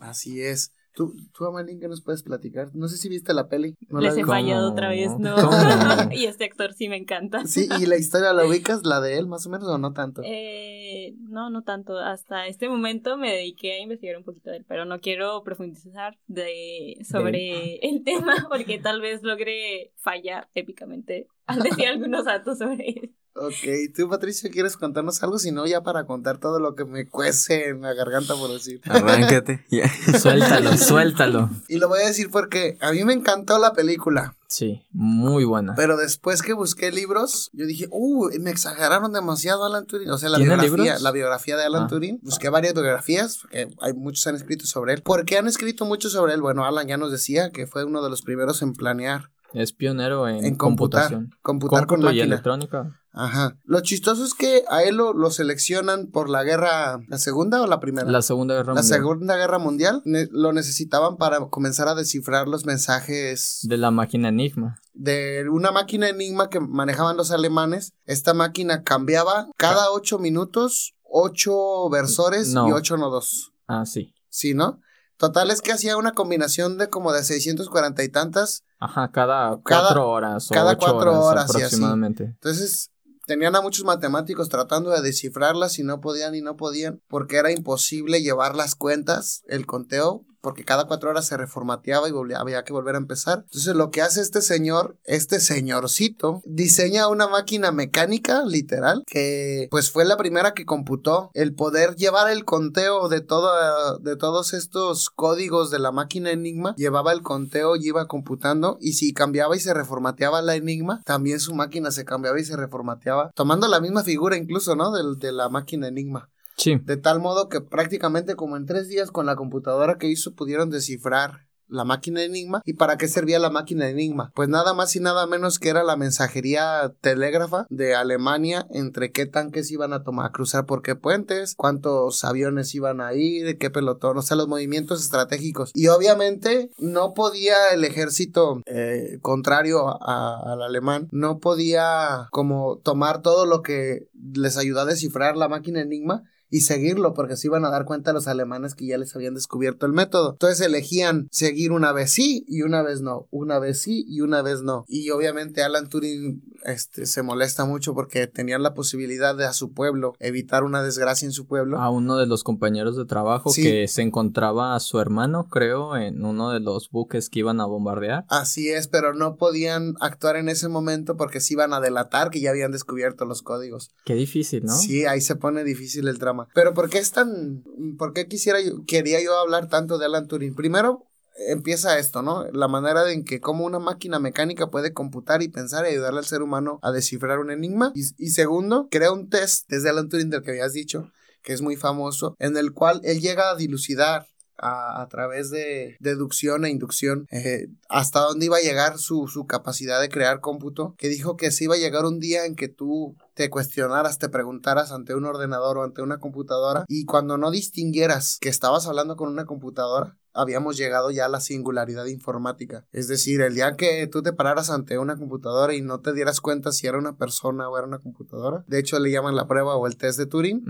Así es. ¿Tú, tú Amalín, qué nos puedes platicar? No sé si viste la peli. ¿No la Les he viste? fallado ¿Cómo? otra vez, no. Y este actor sí me encanta. Sí, ¿y la historia la ubicas, la de él, más o menos, o no tanto? Eh, no, no tanto. Hasta este momento me dediqué a investigar un poquito de él, pero no quiero profundizar de, sobre el tema porque tal vez logre fallar épicamente al decir algunos datos sobre él. Ok, tú Patricia, ¿quieres contarnos algo? Si no, ya para contar todo lo que me cuece en la garganta por decir. Arráncate. Suéltalo, suéltalo. Y lo voy a decir porque a mí me encantó la película, Sí, muy buena. pero después que busqué libros, yo dije, uh, me exageraron demasiado Alan Turing. O sea, la ¿Tiene biografía, libros? la biografía de Alan Ah. Turing. Busqué varias biografías, porque hay muchos han escrito sobre él. ¿Por qué han escrito mucho sobre él? Bueno, Alan ya nos decía que fue uno de los primeros en planear, Es pionero en, en computar, computación. computar con Cómputo y máquina. electrónica. Ajá. Lo chistoso es que a él lo, lo seleccionan por la guerra, ¿la segunda o la primera? La Segunda Guerra La Mundial. Segunda Guerra Mundial ne- lo necesitaban para comenzar a descifrar los mensajes De la máquina Enigma. de una máquina enigma que manejaban los alemanes. Esta máquina cambiaba cada ocho minutos ocho versores No. y ocho nodos. Ah, sí. ¿Sí, no? Total es que hacía una combinación de como de 640 y tantas. Ajá, cada, Cada- cuatro horas o cada ocho cuatro horas, horas y así. aproximadamente. Entonces tenían a muchos matemáticos tratando de descifrarlas y no podían y no podían porque era imposible llevar las cuentas, el conteo, porque cada cuatro horas se reformateaba y había que volver a empezar. Entonces lo que hace este señor, este señorcito, diseña una máquina mecánica, literal, que pues fue la primera que computó el poder llevar el conteo de, de todos estos códigos de la máquina Enigma, llevaba el conteo y iba computando y si cambiaba y se reformateaba la Enigma, también su máquina se cambiaba y se reformateaba, tomando la misma figura incluso, ¿no? Del- de la máquina Enigma. Sí. De tal modo que prácticamente como en tres días con la computadora que hizo pudieron descifrar la máquina Enigma. ¿Y para qué servía la máquina Enigma? Pues nada más y nada menos que era la mensajería telégrafa de Alemania entre qué tanques iban a tomar, a cruzar por qué puentes, cuántos aviones iban a ir, qué pelotón, o sea, los movimientos estratégicos. Y obviamente no podía el ejército eh, contrario a- al alemán, no podía como tomar todo lo que les ayudó a descifrar la máquina Enigma y seguirlo porque se iban a dar cuenta los alemanes que ya les habían descubierto el método. Entonces elegían seguir una vez sí y una vez no, una vez sí y una vez no. Y obviamente Alan Turing este, se molesta mucho porque tenían la posibilidad de a su pueblo evitar una desgracia en su pueblo. A uno de los compañeros de trabajo Sí. que se encontraba a su hermano, creo, en uno de los buques que iban a bombardear. Así es, pero no podían actuar en ese momento porque se iban a delatar que ya habían descubierto los códigos. Qué difícil, ¿no? Sí, ahí se pone difícil el Pero ¿por qué es tan... ¿Por qué quisiera yo, quería yo hablar tanto de Alan Turing? Primero, empieza esto, ¿no? La manera en que cómo una máquina mecánica puede computar y pensar y ayudarle al ser humano a descifrar un enigma. Y, segundo, crea un test desde Alan Turing del que habías dicho, que es muy famoso, en el cual él llega a dilucidar a, a través de deducción e inducción eh, hasta dónde iba a llegar su, su capacidad de crear cómputo, que dijo que se iba a llegar un día en que tú te cuestionaras, te preguntaras ante un ordenador o ante una computadora y cuando no distinguieras que estabas hablando con una computadora, habíamos llegado ya a la singularidad informática. Es decir, el día que tú te pararas ante una computadora y no te dieras cuenta si era una persona o era una computadora, de hecho le llaman la prueba o el test de Turing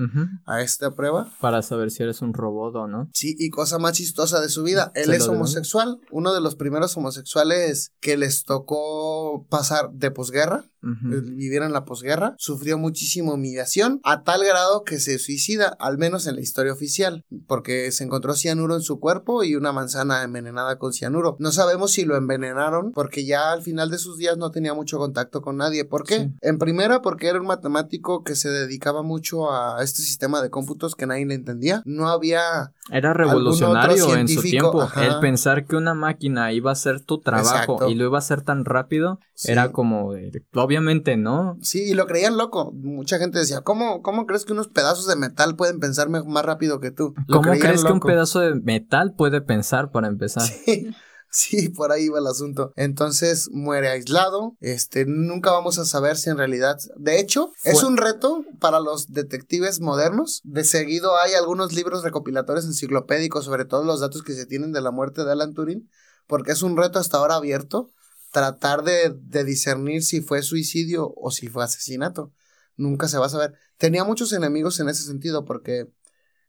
a esta prueba. Para saber si eres un robot o no. Sí, y cosa más chistosa de su vida, él es homosexual, uno de los primeros homosexuales que les tocó pasar de posguerra, Ujú. eh, viviera en la posguerra, sufrió muchísima humillación a tal grado que se suicida, al menos en la historia oficial, porque se encontró cianuro en su cuerpo y una manzana envenenada con cianuro. No sabemos si lo envenenaron porque ya al final de sus días no tenía mucho contacto con nadie. ¿Por qué? Sí. En primera, porque era un matemático que se dedicaba mucho a este sistema de cómputos que nadie le entendía. No había Era revolucionario en su tiempo. ajá. El pensar que una máquina iba a hacer tu trabajo Exacto. y lo iba a hacer tan rápido, Sí. era como, de- obviamente no. Sí, y lo creían loco. Mucha gente decía, ¿cómo, cómo crees que unos pedazos de metal pueden pensar más rápido que tú? Lo ¿Cómo crees que un pedazo de metal puede pensar para empezar? Sí, sí, por ahí va el asunto. Entonces muere aislado. Este, nunca vamos a saber si en realidad. De hecho, es un reto para los detectives modernos. De seguido hay algunos libros recopilatorios enciclopédicos sobre todos los datos que se tienen de la muerte de Alan Turing. Porque es un reto hasta ahora abierto. Tratar de, de discernir si fue suicidio o si fue asesinato. Nunca se va a saber. Tenía muchos enemigos en ese sentido porque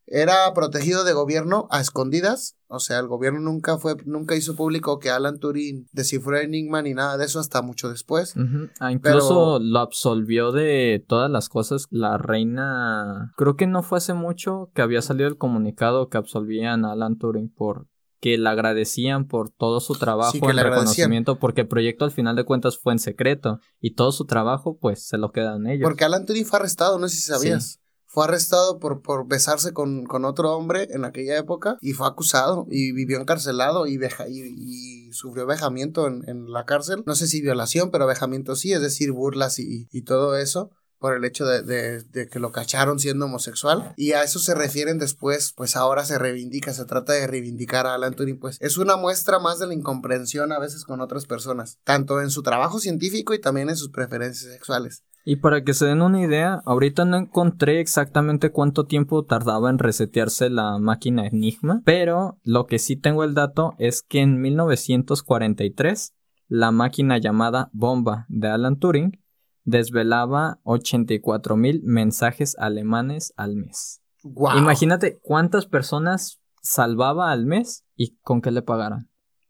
era protegido de gobierno a escondidas, o sea, el gobierno nunca fue, nunca hizo público que Alan Turing descifró Enigma ni nada de eso hasta mucho después. Ah, incluso Pero- lo absolvió de todas las cosas. La reina, creo que no fue hace mucho que había salido el comunicado que absolvían a Alan Turing por que le agradecían por todo su trabajo Sí, que en reconocimiento porque el proyecto al final de cuentas fue en secreto y todo su trabajo pues se lo quedan ellos. Porque Alan Turing fue arrestado, no sé si sabías. Fue arrestado por, por besarse con, con otro hombre en aquella época y fue acusado y vivió encarcelado y, veja- y, y sufrió vejamiento en, en la cárcel. No sé si violación, pero vejamiento sí, es decir, burlas y, y todo eso por el hecho de, de- que lo cacharon siendo homosexual y a eso se refieren después, pues ahora se reivindica, se trata de reivindicar a Alan Turing, pues es una muestra más de la incomprensión a veces con otras personas, tanto en su trabajo científico y también en sus preferencias sexuales. Y para que se den una idea, ahorita no encontré exactamente cuánto tiempo tardaba en resetearse la máquina Enigma, pero lo que sí tengo el dato es que en 1943 la máquina llamada Bomba de Alan Turing desvelaba 84 mil mensajes alemanes al mes. Wow. Imagínate cuántas personas salvaba al mes y con qué le pagaran.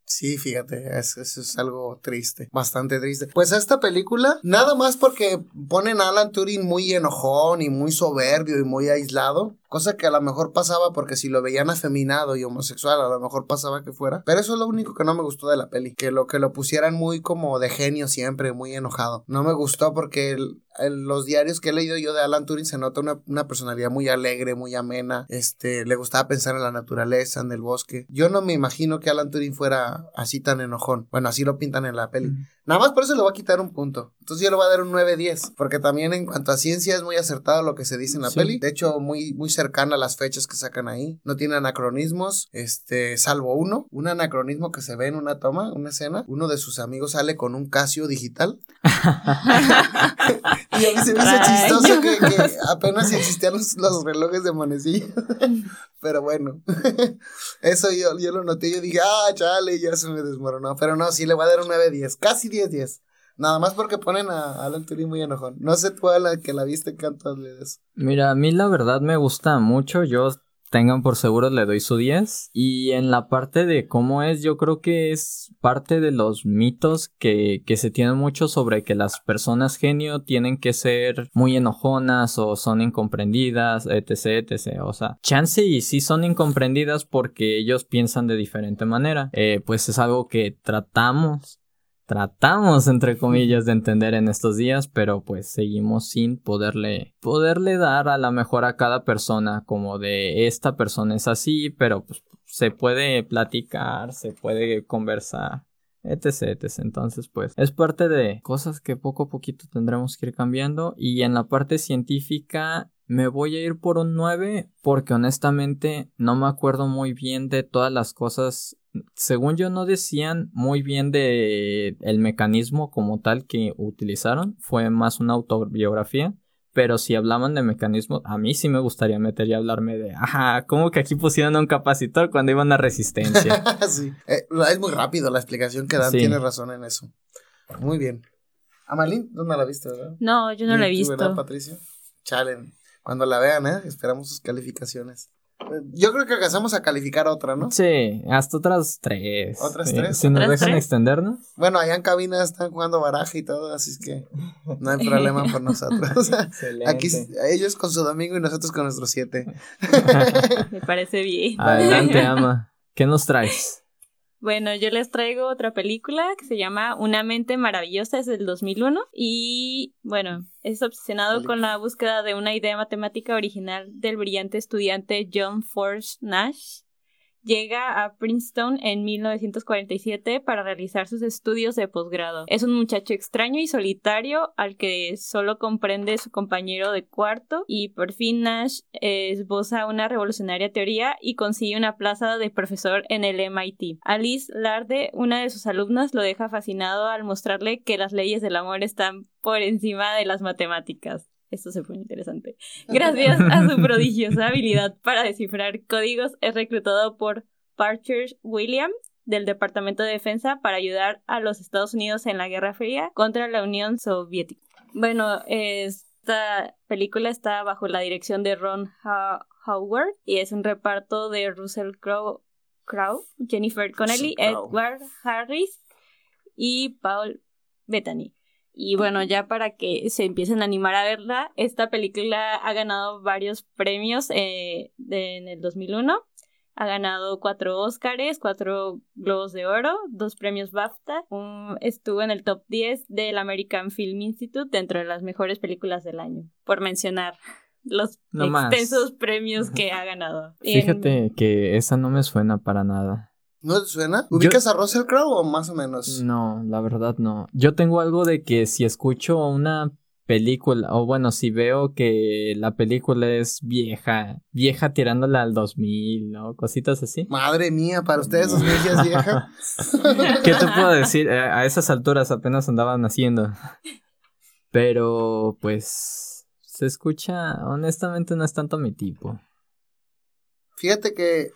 Sí, fíjate, es- eso es algo triste, bastante triste. Pues esta película, nada más porque ponen a Alan Turing muy enojón y muy soberbio y muy aislado, cosa que a lo mejor pasaba porque si lo veían afeminado y homosexual, a lo mejor pasaba que fuera. Pero eso es lo único que no me gustó de la peli, que lo que lo pusieran muy como de genio siempre, muy enojado. No me gustó porque el- en los diarios que he leído yo de Alan Turing se nota una, una personalidad muy alegre, muy amena, este, le gustaba pensar en la naturaleza, en el bosque. Yo no me imagino que Alan Turing fuera así tan enojón. Bueno, así lo pintan en la peli. Nada más por eso le voy a quitar un punto. Entonces yo le voy a dar un 9-10. Porque también en cuanto a ciencia es muy acertado lo que se dice en la Sí. peli. De hecho, muy, muy cercana a las fechas que sacan ahí. No tiene anacronismos. Este, salvo uno. Un anacronismo que se ve en una toma, una escena. Uno de sus amigos sale con un Casio digital. y a mí se me hizo chistoso que, que apenas existían los, los relojes de manecilla. Pero bueno, eso yo, yo lo noté. Yo dije, ah, chale, ya se me desmoronó. Pero no, sí le voy a dar un 9-10, casi 10-10. Nada más porque ponen a Alan Turing muy enojón. No sé tú a la que la viste cantas de eso. Mira, a mí la verdad me gusta mucho. Yo tengan por seguro le doy su 10. Y en la parte de cómo es, yo creo que es parte de los mitos que, que se tienen mucho sobre que las personas genio tienen que ser muy enojonas o son incomprendidas, etc, etc. O sea, chance y sí son incomprendidas porque ellos piensan de diferente manera. Eh, pues es algo que tratamos tratamos entre comillas de entender en estos días, pero pues seguimos sin poderle poderle dar a la mejor a cada persona como de esta persona es así, pero pues se puede platicar, se puede conversar. Etc, etc. Entonces, pues, es parte de cosas que poco a poquito tendremos que ir cambiando. Y en la parte científica, me voy a ir por un 9 porque honestamente no me acuerdo muy bien de todas las cosas. Según yo no decían muy bien de el mecanismo como tal que utilizaron, fue más una autobiografía. Pero si hablaban de mecanismos, a mí sí me gustaría meter y hablarme de, ajá, ¿cómo que aquí pusieron un capacitor cuando iban a resistencia? sí. Eh, es muy rápido la explicación que dan. Sí. Tienes razón en eso. Muy bien. Amalín, ¿dónde la viste, verdad? No, yo no la he tú, ¿verdad, visto. Patricia? Chalen. Cuando la vean, ¿eh? Esperamos sus calificaciones. Yo creo que alcanzamos a calificar otra, ¿no? Sí, hasta otras tres. ¿Otras tres? Si nos ¿Otras dejan tres? extendernos. Bueno, allá en cabina están jugando baraja y todo, así es que no hay problema por nosotros. Aquí ellos con su domingo y nosotros con nuestros siete. Me parece bien. Adelante, Ama. ¿Qué nos traes? Bueno, yo les traigo otra película que se llama Una mente maravillosa, es del 2001 y bueno, es obsesionado con la búsqueda de una idea matemática original del brillante estudiante John Force Nash. Llega a Princeton en 1947 para realizar sus estudios de posgrado. Es un muchacho extraño y solitario al que solo comprende su compañero de cuarto y por fin Nash esboza una revolucionaria teoría y consigue una plaza de profesor en el MIT. Alice Larde, una de sus alumnas, lo deja fascinado al mostrarle que las leyes del amor están por encima de las matemáticas. Esto se pone interesante. Gracias a su prodigiosa habilidad para descifrar códigos, es reclutado por Parcher William del Departamento de Defensa para ayudar a los Estados Unidos en la Guerra Fría contra la Unión Soviética. Bueno, esta película está bajo la dirección de Ron Howard y es un reparto de Russell Crowe, Crowe, Jennifer Connelly. Edward Harris y Paul Bettany. Y bueno, ya para que se empiecen a animar a verla, esta película ha ganado varios premios eh, de- en el 2001. Ha ganado cuatro Óscares, cuatro Globos de Oro, dos premios BAFTA. un- estuvo en el top 10 del American Film Institute dentro de las mejores películas del año, por mencionar los No más. extensos premios que ha ganado. En- Fíjate que esa no me suena para nada. ¿No te suena? ¿Ubicas a Russell Crowe o más o menos? No, la verdad no. Yo tengo algo de que si escucho una película, o bueno, si veo que la película es vieja, vieja tirándola al 2000, ¿no? Cositas así. Madre mía, para ustedes sus ya es vieja. ¿Qué te puedo decir? A esas alturas apenas andaban haciendo. Pero, pues, se escucha, honestamente no es tanto mi tipo. Fíjate que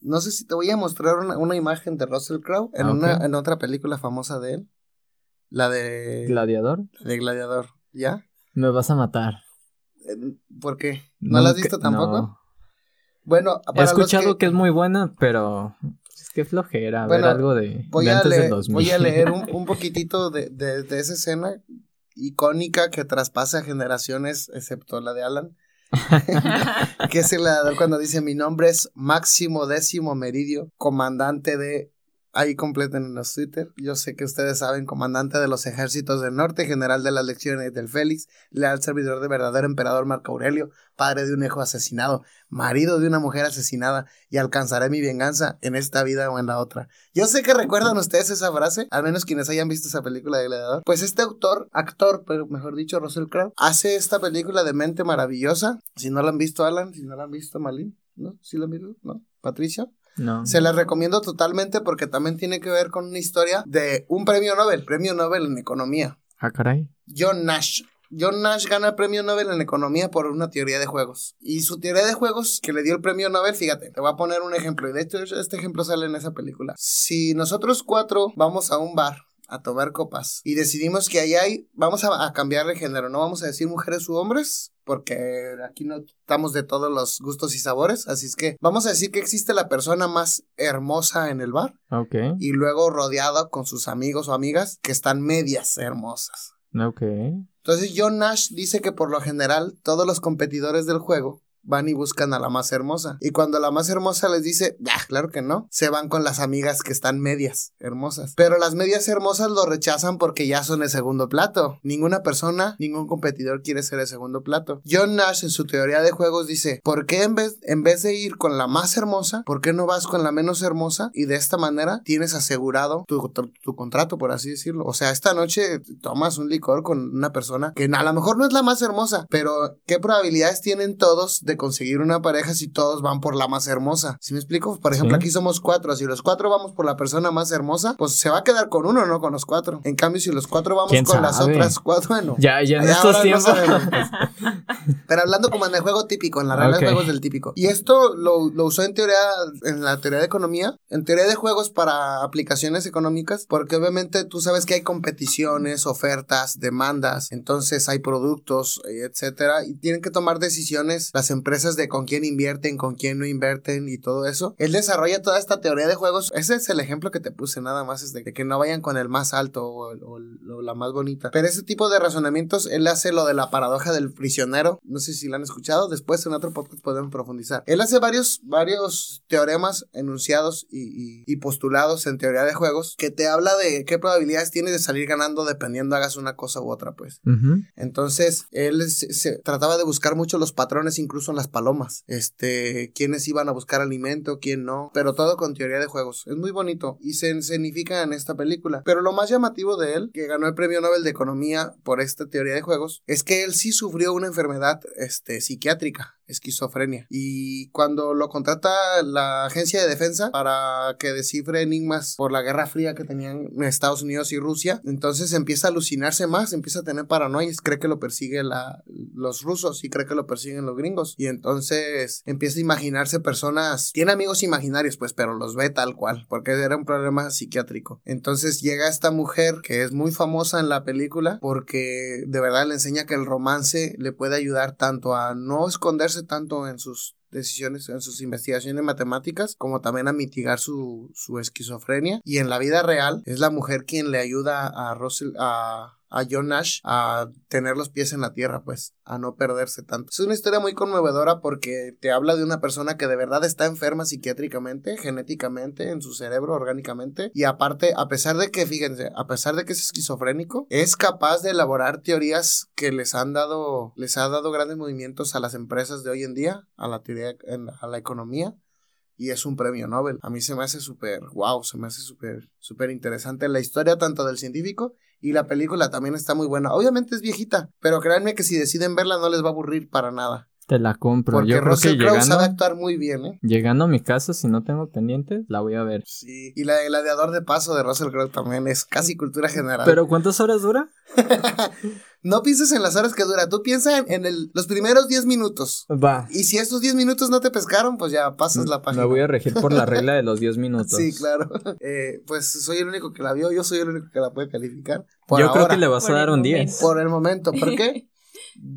no sé si te voy a mostrar una, una imagen de Russell Crowe en Ah, una en otra película famosa de él. La de ¿Gladiador? de Gladiador, ¿ya? Me vas a matar. ¿Por qué? ¿No la has visto tampoco? no. Bueno, He para los escuchado que... es muy buena, pero es que flojera Bueno, ver algo de, voy de a antes leer, del 2000. voy a leer un, un poquitito de, de, de esa escena icónica que traspasa generaciones, excepto la de Alan. que es el cuando dice mi nombre es Máximo Décimo Meridio, comandante de ahí completen en los Twitter. Yo sé que ustedes saben, comandante de los ejércitos del norte, general de las legiones del Félix, leal servidor del verdadero emperador Marco Aurelio, padre de un hijo asesinado, marido de una mujer asesinada, y alcanzaré mi venganza en esta vida o en la otra. Yo sé que recuerdan ustedes esa frase, al menos quienes hayan visto esa película de Gladiador. Pues este autor, actor, pero mejor dicho, Russell Crowe, hace esta película de mente maravillosa. Si no la han visto, Alan, si no la han visto, Malin, ¿no? ¿Sí la han visto? ¿No? ¿Patricia? No. Se la recomiendo totalmente porque también tiene que ver con una historia de un premio Nobel, premio Nobel en economía. Ah, caray. John Nash. John Nash gana el premio Nobel en economía por una teoría de juegos. Y su teoría de juegos que le dio el premio Nobel, fíjate, te voy a poner un ejemplo. Y de hecho, este ejemplo sale en esa película. Si nosotros cuatro vamos a un bar a tomar copas y decidimos que ahí hay, vamos a, a cambiarle género, no vamos a decir mujeres u hombres, porque aquí no estamos de todos los gustos y sabores, así es que vamos a decir que existe la persona más hermosa en el bar Ok, y luego rodeada con sus amigos o amigas que están medias hermosas. ok. Entonces John Nash dice que por lo general todos los competidores del juego van y buscan a la más hermosa. Y cuando la más hermosa les dice, ah, claro que no, se van con las amigas que están medias hermosas. Pero las medias hermosas lo rechazan porque ya son el segundo plato. Ninguna persona, ningún competidor quiere ser el segundo plato. John Nash en su teoría de juegos dice, ¿por qué en vez, en vez de ir con la más hermosa, por qué no vas con la menos hermosa? Y de esta manera tienes asegurado tu, tu, tu contrato, por así decirlo. O sea, esta noche tomas un licor con una persona que a lo mejor no es la más hermosa, pero ¿qué probabilidades tienen todos de conseguir una pareja si todos van por la más hermosa? ¿Sí me explico? Por ejemplo, Sí. aquí somos cuatro. Si los cuatro vamos por la persona más hermosa, pues se va a quedar con uno, no con los cuatro. En cambio, si los cuatro vamos ¿Quién con las sabe? otras cuatro, bueno. Ya, ya en estos ahora no tiempos. sabemos, pues. Pero hablando como en el juego típico, en la regla Ok. de juegos del típico. Y esto lo, lo usó en teoría, en la teoría de economía, en teoría de juegos para aplicaciones económicas, porque obviamente tú sabes que hay competiciones, ofertas, demandas, entonces hay productos, eh, etcétera, y tienen que tomar decisiones las empresas de con quién invierten, con quién no invierten y todo eso. Él desarrolla toda esta teoría de juegos. Ese es el ejemplo que te puse nada más, es de que no vayan con el más alto o, o- o la más bonita. Pero ese tipo de razonamientos, él hace lo de la paradoja del prisionero. No sé si lo han escuchado. Después en otro podcast podemos profundizar. Él hace varios, varios teoremas enunciados y, y- y postulados en teoría de juegos que te habla de qué probabilidades tienes de salir ganando dependiendo hagas una cosa u otra, pues. Entonces, él se, se trataba de buscar mucho los patrones, incluso en las palomas. Este, quiénes iban a buscar alimento, quién no. Pero todo con teoría de juegos. Es muy bonito y se escenifica en esta película. Pero lo más llamativo de él, que ganó el premio Nobel de Economía por esta teoría de juegos, es que él sí sufrió una enfermedad este, psiquiátrica esquizofrenia. Y cuando lo contrata la agencia de defensa para que descifre enigmas por la guerra fría que tenían Estados Unidos y Rusia, entonces empieza a alucinarse más, empieza a tener paranoias, cree que lo persigue los rusos y cree que lo persiguen los gringos. Y entonces empieza a imaginarse personas, tiene amigos imaginarios, pues, pero los ve tal cual, porque era un problema psiquiátrico. Entonces llega esta mujer que es muy famosa en la película porque de verdad le enseña que el romance le puede ayudar tanto a no esconderse tanto en sus decisiones, en sus investigaciones matemáticas, como también a mitigar su, su esquizofrenia. Y en la vida real es la mujer quien le ayuda a Russell, a, a John Nash a tener los pies en la tierra, pues, a no perderse tanto. Es una historia muy conmovedora porque te habla de una persona que de verdad está enferma psiquiátricamente, genéticamente, en su cerebro, orgánicamente, y aparte, a pesar de que, fíjense, a pesar de que es esquizofrénico, es capaz de elaborar teorías que les han dado, les ha dado grandes movimientos a las empresas de hoy en día, a la teoría, a la economía, y es un premio Nobel. A mí se me hace súper, wow, se me hace súper, súper interesante la historia tanto del científico y la película también está muy buena. Obviamente es viejita, pero créanme que si deciden verla no les va a aburrir para nada. Te la compro. Porque Yo creo que Russell Crowe llegando, sabe actuar muy bien, ¿eh? llegando a mi casa, si no tengo pendientes, la voy a ver. Sí. Y la de gladiador de paso de Russell Crowe también es casi cultura general. ¿Pero cuántas horas dura? no pienses en las horas que dura, tú piensa en, en el, los primeros 10 minutos. Va. Y si estos 10 minutos no te pescaron, pues ya pasas la página. Me voy a regir por la regla de los 10 minutos. Sí, claro. Eh, pues soy el único que la vio, yo soy el único que la puede calificar. Por Yo creo que le vas a dar un momento. 10. Por el momento, ¿por qué?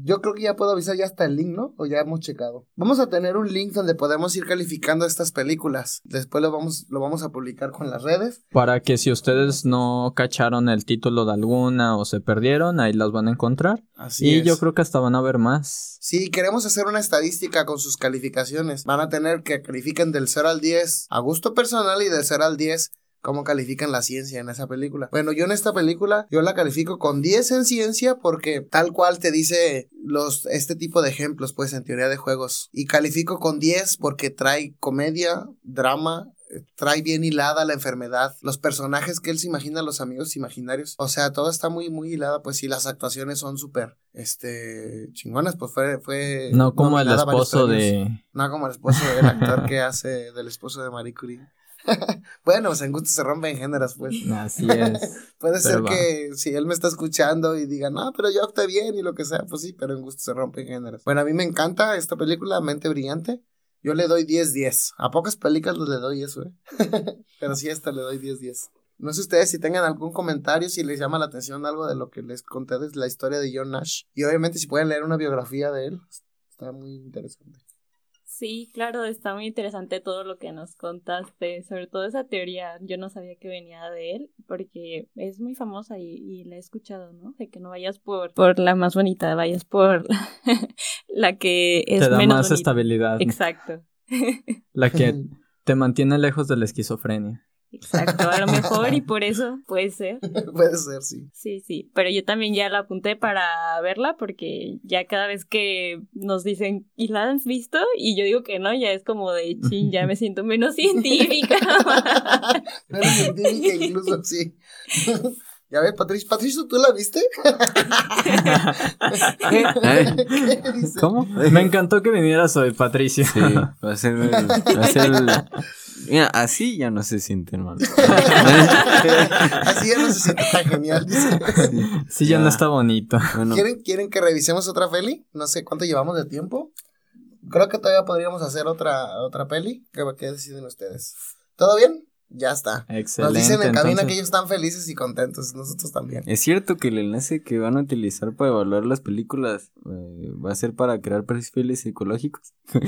Yo creo que ya puedo avisar, ya está el link, ¿no? O ya hemos checado. Vamos a tener un link donde podemos ir calificando estas películas. Después lo vamos, lo vamos a publicar con las redes. Para que si ustedes no cacharon el título de alguna o se perdieron, ahí las van a encontrar. Así y es. yo creo que hasta van a ver más. Sí, queremos hacer una estadística con sus calificaciones. Van a tener que califiquen del 0 al 10 a gusto personal y del 0 al 10 cómo califican la ciencia en esa película. Bueno, yo en esta película yo la califico con 10 en ciencia porque tal cual te dice los este tipo de ejemplos pues en teoría de juegos y califico con 10 porque trae comedia, drama, eh, trae bien hilada la enfermedad, los personajes que él se imagina, los amigos imaginarios, o sea, todo está muy muy hilada, pues sí las actuaciones son súper este chingonas, pues fue fue No como el esposo de... No como el esposo del actor que hace del esposo de Marie Curie. bueno, pues en gusto se rompen géneros, pues. Así es. Puede ser va. que si él me está escuchando y diga, no, pero yo actué bien y lo que sea, pues sí, pero en gusto se rompen géneros. Bueno, a mí me encanta esta película, Mente Brillante. Yo le doy 10-10. A pocas películas le doy eso, ¿eh? pero sí, a esta le doy 10-10. No sé ustedes si tengan algún comentario, si les llama la atención algo de lo que les conté de la historia de John Nash. Y obviamente si pueden leer una biografía de él, está muy interesante. Sí, claro, está muy interesante todo lo que nos contaste, sobre todo esa teoría. Yo no sabía que venía de él, porque es muy famosa y, y la he escuchado, ¿no? De que no vayas por, por la más bonita, vayas por la que es Te da menos más bonita. estabilidad. Exacto. La que te mantiene lejos de la esquizofrenia. Exacto, a lo mejor y por eso puede ser. Puede ser, sí. Sí, sí, pero yo también ya la apunté para verla porque ya cada vez que nos dicen, ¿y la has visto? Y yo digo que no, ya es como de chin, ya me siento menos científica. Menos científica incluso, sí. Ya ves, Patricio, Patricio, ¿tú la viste? ¿Eh? ¿Cómo? Me encantó que vinieras hoy, Patricio. Sí, va a ser el, va a ser el- Mira, así ya no se siente, hermano. Así ya no se siente tan genial, dice. Sí, ya, Ya. no está bonito. Bueno, ¿Quieren, ¿Quieren que revisemos otra peli? No sé cuánto llevamos de tiempo. Creo que todavía podríamos hacer otra, otra peli. ¿Qué, qué deciden ustedes? ¿Todo bien? Ya está. Excelente. Nos dicen en cabina entonces- que ellos están felices y contentos, nosotros también. Es cierto que el enlace que van a utilizar para evaluar las películas eh, va a ser para crear perfiles psicológicos.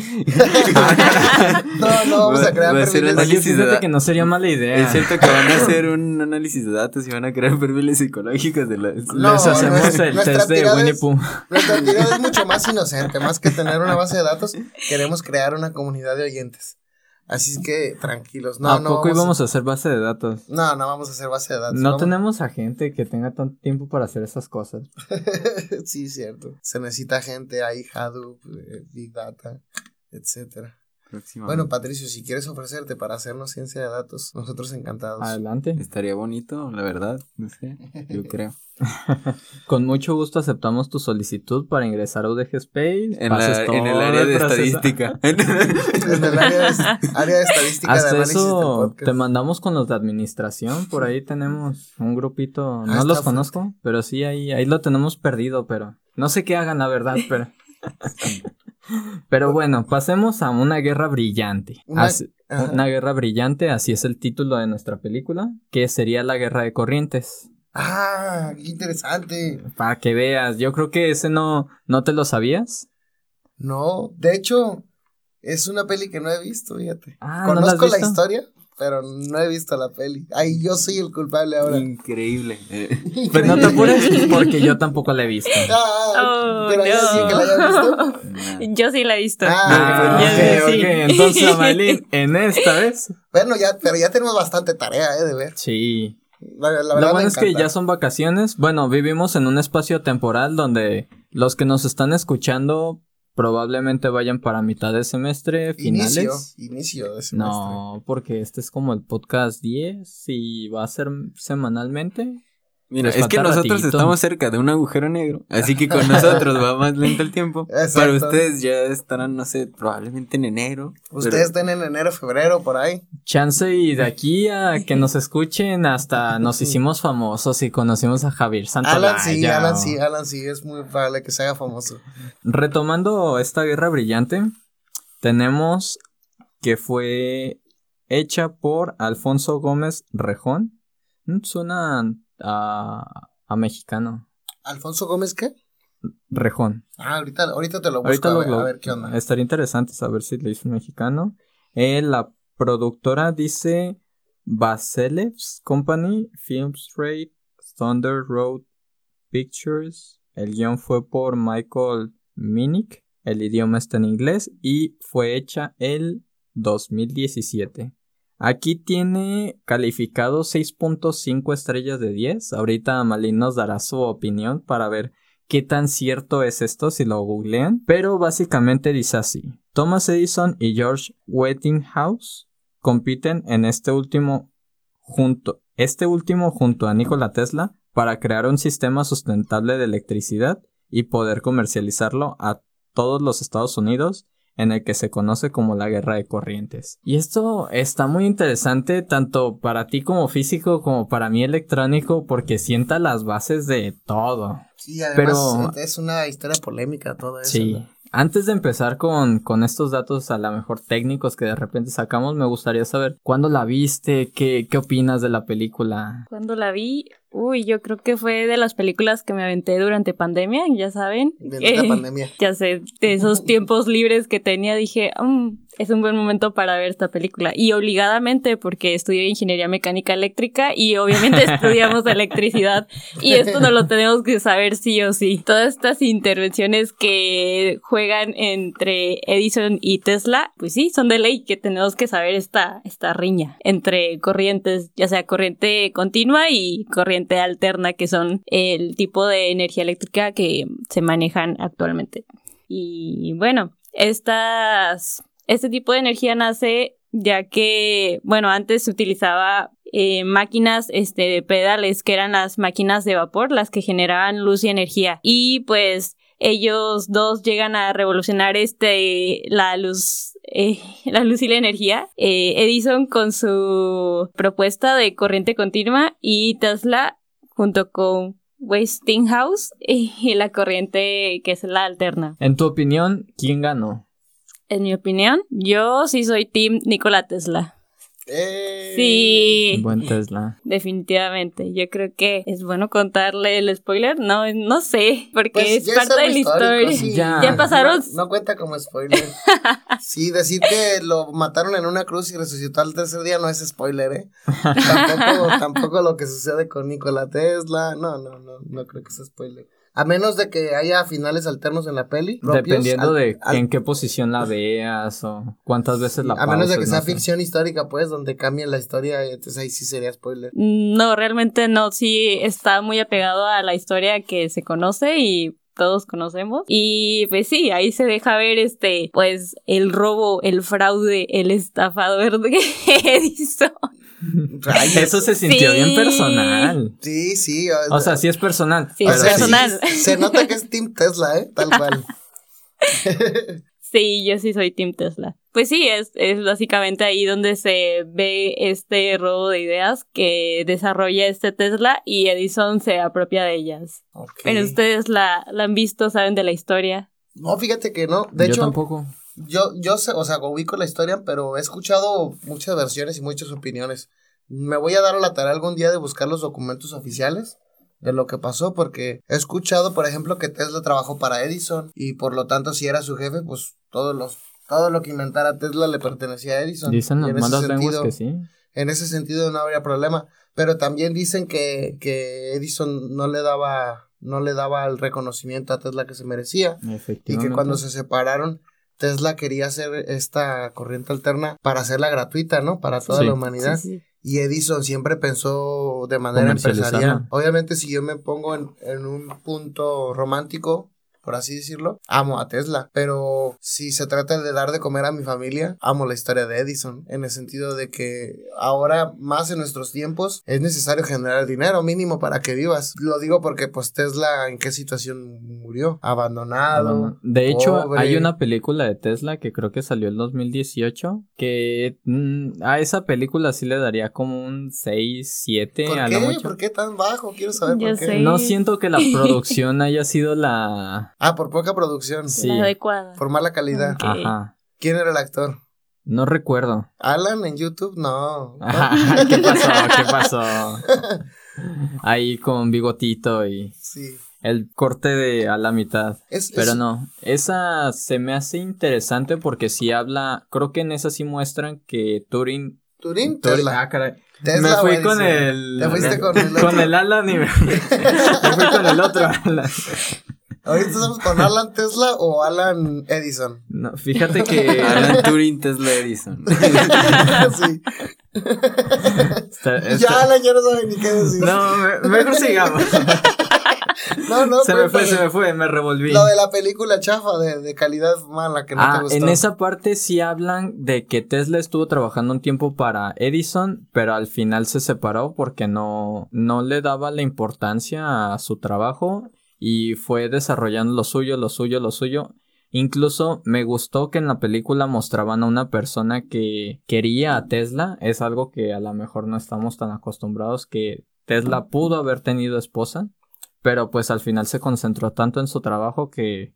No, no vamos a crear Va perfiles. Da- que no sería mala idea. Es cierto que van a hacer un análisis de datos y van a crear perfiles psicológicos de las... No, Les hacemos nuestra- el test de Winnie Pooh. Nuestra tirada es mucho más inocente, más que tener una base de datos, queremos crear una comunidad de oyentes. Así es que tranquilos, no, ¿A no poco vamos íbamos a hacer base de datos? No, no vamos a hacer base de datos. No tenemos a gente que tenga tanto tiempo para hacer esas cosas. sí, cierto. Se necesita gente ahí, Hadoop, eh, Big Data, etcétera. Bueno, Patricio, si quieres ofrecerte para hacernos ciencia de datos, nosotros encantados. Adelante. Estaría bonito, la verdad, no sé, yo creo. Con mucho gusto aceptamos tu solicitud para ingresar a UDG Space. En, la- el área de estadística. En el área de, área de estadística de Hasta análisis del eso te mandamos con los de administración. Por ahí tenemos un grupito. Ah, No los fuerte. conozco, pero sí, ahí, ahí lo tenemos perdido. Pero no sé qué hagan, la verdad. Pero, pero bueno, pasemos a una guerra brillante. Una- Así- una guerra brillante, así es el título de nuestra película, que sería la guerra de corrientes. Ah, qué interesante. Para que veas, yo creo que ese no, no te lo sabías. No, de hecho, es una peli que no he visto, fíjate. Ah, ¿no la has Conozco la, historia, pero no he visto la peli. Ay, yo soy el culpable ahora. Increíble. eh. Pues no te apures porque yo tampoco la he visto. Ah, Oh, pero hay alguien que la haya visto. Nah. Yo sí la he visto. Ah, Ah, sí. Entonces, Amalín, en esta vez. Bueno, ya, pero ya tenemos bastante tarea, eh, de ver. Sí. La, la verdad Lo bueno es que ya son vacaciones. Bueno, vivimos en un espacio temporal donde los que nos están escuchando probablemente vayan para mitad de semestre, finales. Inicio, inicio de semestre. No, porque este es como el podcast 10 y va a ser semanalmente. Mira, es que nosotros ratito. estamos cerca de un agujero negro, así que con nosotros va más lento el tiempo. Exacto. Para ustedes ya estarán, no sé, probablemente en enero. Ustedes estén en enero, febrero, por ahí. Chance y de aquí a que nos escuchen hasta nos hicimos famosos y conocimos a Javier Santolaya. Alan sí, Alan sí, Alan sí, es muy probable que se haga famoso. Retomando esta guerra brillante, tenemos que fue hecha por Alfonso Gómez Rejón. Mm, Suena a, a mexicano. ¿Alfonso Gómez qué? Rejón. Ah, ahorita, ahorita te lo busco Ahorita a, ver, lo- a ver qué onda. estaría interesante saber si lo hizo un mexicano. Eh, la productora dice Baselevs Company, Films Rate, Thunder Road Pictures. El guion fue por Michael Minnick. El idioma está en inglés y fue hecha el 2017. Aquí tiene calificado 6.5 estrellas de 10. Ahorita Malin nos dará su opinión para ver qué tan cierto es esto si lo googlean. Pero básicamente dice así. Thomas Edison y George Westinghouse compiten en este último junto, este último junto a Nikola Tesla para crear un sistema sustentable de electricidad y poder comercializarlo a todos los Estados Unidos en el que se conoce como la guerra de corrientes. Y esto está muy interesante tanto para ti como físico como para mí electrónico porque sienta las bases de todo. Sí, además pero- es una historia polémica todo eso. Sí. ¿no? Antes de empezar con, con estos datos a lo mejor técnicos que de repente sacamos, me gustaría saber cuándo la viste, qué, qué opinas de la película. Cuando la vi, uy, yo creo que fue de las películas que me aventé durante pandemia, ya saben. Bendita Eh, pandemia. Ya sé, de esos tiempos libres que tenía, dije, "Mm, es un buen momento para ver esta película. Y obligadamente, porque estudié ingeniería mecánica eléctrica y obviamente estudiamos electricidad. Y esto no lo tenemos que saber sí o sí. Todas estas intervenciones que juegan entre Edison y Tesla, pues sí, son de ley que tenemos que saber esta, esta riña entre corrientes, ya sea corriente continua y corriente alterna, que son el tipo de energía eléctrica que se manejan actualmente. Y bueno, estas, este tipo de energía nace ya que, bueno, antes se utilizaba eh, máquinas este, de pedales, que eran las máquinas de vapor, las que generaban luz y energía. Y pues ellos dos llegan a revolucionar este, la luz. eh, la luz y la energía. Eh, Edison con su propuesta de corriente continua y Tesla junto con Westinghouse y la corriente que es la alterna. En tu opinión, ¿quién ganó? En mi opinión, yo sí soy Team Nikola Tesla. Eh, Sí. Buen Tesla. Definitivamente, yo creo que es bueno contarle el spoiler, no, no sé, porque Pues es parte de la historia. sí. Ya. Ya pasaron No, no cuenta como spoiler. sí, decir que lo mataron en una cruz y resucitó al tercer día no es spoiler, ¿eh? tampoco, tampoco lo que sucede con Nikola Tesla. No, no, no, no creo que sea spoiler. A menos de que haya finales alternos en la peli. propios, Dependiendo al- de al- en qué posición la veas o cuántas veces la A menos de que sea no sé. ficción histórica, pues, donde cambie la historia, entonces ahí sí sería spoiler. No, realmente no, sí está muy apegado a la historia que se conoce y todos conocemos. Y pues sí, ahí se deja ver este, pues, el robo, el fraude, el estafador de Edison. Rayos. Eso se sintió Sí. bien personal. Sí, sí. O sea, sí es personal. Sí, o sea, personal. sí, se nota que es Team Tesla, ¿eh? Tal cual. Sí, yo sí soy Team Tesla. Pues sí, es, es básicamente ahí donde se ve este robo de ideas que desarrolla este Tesla y Edison se apropia de ellas. Pero ustedes la, la han visto, saben de la historia. No, fíjate que no. De Yo hecho, tampoco. Yo, yo sé, o sea, ubico la historia, pero he escuchado muchas versiones y muchas opiniones. Me voy a dar a la tarea algún día de buscar los documentos oficiales de lo que pasó, porque he escuchado, por ejemplo, que Tesla trabajó para Edison y por lo tanto, si era su jefe, pues todos los, todo lo que inventara Tesla le pertenecía a Edison. Dicen en ese sentido- que sí. En ese sentido no habría problema, pero también dicen que, que Edison no le daba, no le daba el reconocimiento a Tesla que se merecía. Y que cuando se separaron, Tesla quería hacer esta corriente alterna para hacerla gratuita, ¿no? Para toda Sí. la humanidad. Sí, sí. Y Edison siempre pensó de manera empresarial. Obviamente, si yo me pongo en, en un punto romántico, por así decirlo, amo a Tesla. Pero si se trata de dar de comer a mi familia, amo la historia de Edison. En el sentido de que ahora, más en nuestros tiempos, es necesario generar dinero mínimo para que vivas. Lo digo porque, pues, Tesla, ¿en qué situación murió? Abandonado. De hecho, pobre. hay una película de Tesla que creo que salió en 2018 que mm, a esa película sí le daría como un 6, 7 ¿Por a qué? lo mucho. ¿Por qué tan bajo? Quiero saber por qué. sé. No siento que la producción haya sido la... Ah, por poca producción. Sí. La adecuada. Por mala calidad. Ajá. ¿Quién era el actor? No recuerdo. Alan en YouTube, no. Ajá, ¿Qué pasó? ¿Qué pasó? Ahí con bigotito y Sí. el corte de a la mitad. Es, Pero es- no, esa se me hace interesante porque si habla, creo que en esa sí muestran que Turing... Turín, Turing- Tesla. ah, caray. Tesla me fui con el... Te fuiste con el con otro. el Alan y me, me fui con el otro Alan. Ahorita estamos con Alan Tesla o Alan Edison. No, fíjate que... Alan Turing, Tesla Edison. sí. está- está- Ya Alan ya no sabe ni qué decir. No, me- mejor sigamos. no, no, se me fue, se me fue, me revolví. Lo de la película chafa de, de calidad mala que no te Ah, gustó. en esa parte sí hablan de que Tesla estuvo trabajando un tiempo para Edison, pero al final se separó porque no, no le daba la importancia a su trabajo y fue desarrollando lo suyo, lo suyo, lo suyo. Incluso me gustó que en la película mostraban a una persona que quería a Tesla. Es algo que a lo mejor no estamos tan acostumbrados que Tesla pudo haber tenido esposa, pero pues al final se concentró tanto en su trabajo que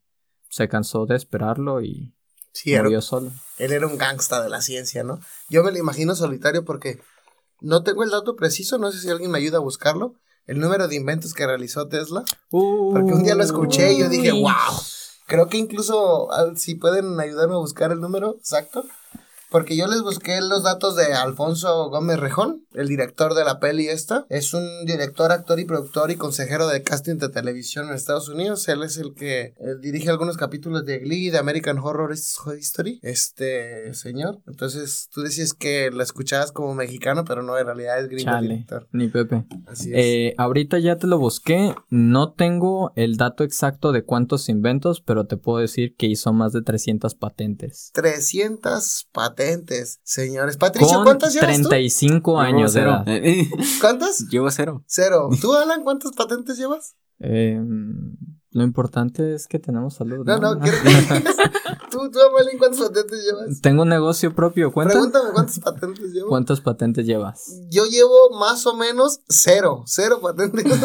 se cansó de esperarlo y Sí, era- murió solo. él era un gangsta de la ciencia, ¿no? Yo me lo imagino solitario porque no tengo el dato preciso, no sé si alguien me ayuda a buscarlo. El número de inventos que realizó Tesla. Porque un día lo escuché y yo dije, wow. Creo que incluso si pueden ayudarme a buscar el número exacto. Porque yo les busqué los datos de Alfonso Gómez Rejón, el director de la peli esta. Es un director, actor y productor y consejero de casting de televisión en Estados Unidos. Él es el que eh, dirige algunos capítulos de Glee, de American Horror History. Este señor. Entonces tú decías que lo escuchabas como mexicano, pero no, en realidad es gringo Chale, director. ni Pepe. Así es. Eh, ahorita ya te lo busqué. No tengo el dato exacto de cuántos inventos, pero te puedo decir que hizo más de 300 patentes. 300 patentes, señores. Patricio, Con ¿cuántas llevas tú? 35 años de Llevo edad. cero. ¿Cuántas? Llevo cero. Cero. ¿Tú, Alan, cuántas patentes llevas? Eh, lo importante es que tenemos salud. No, No, no, quiero. ¿Tú, tú, Amalín, cuántas patentes llevas? Tengo un negocio propio, ¿cuenta? Pregúntame cuántas patentes llevo. ¿Cuántas patentes llevas? Yo llevo más o menos cero, cero patentes.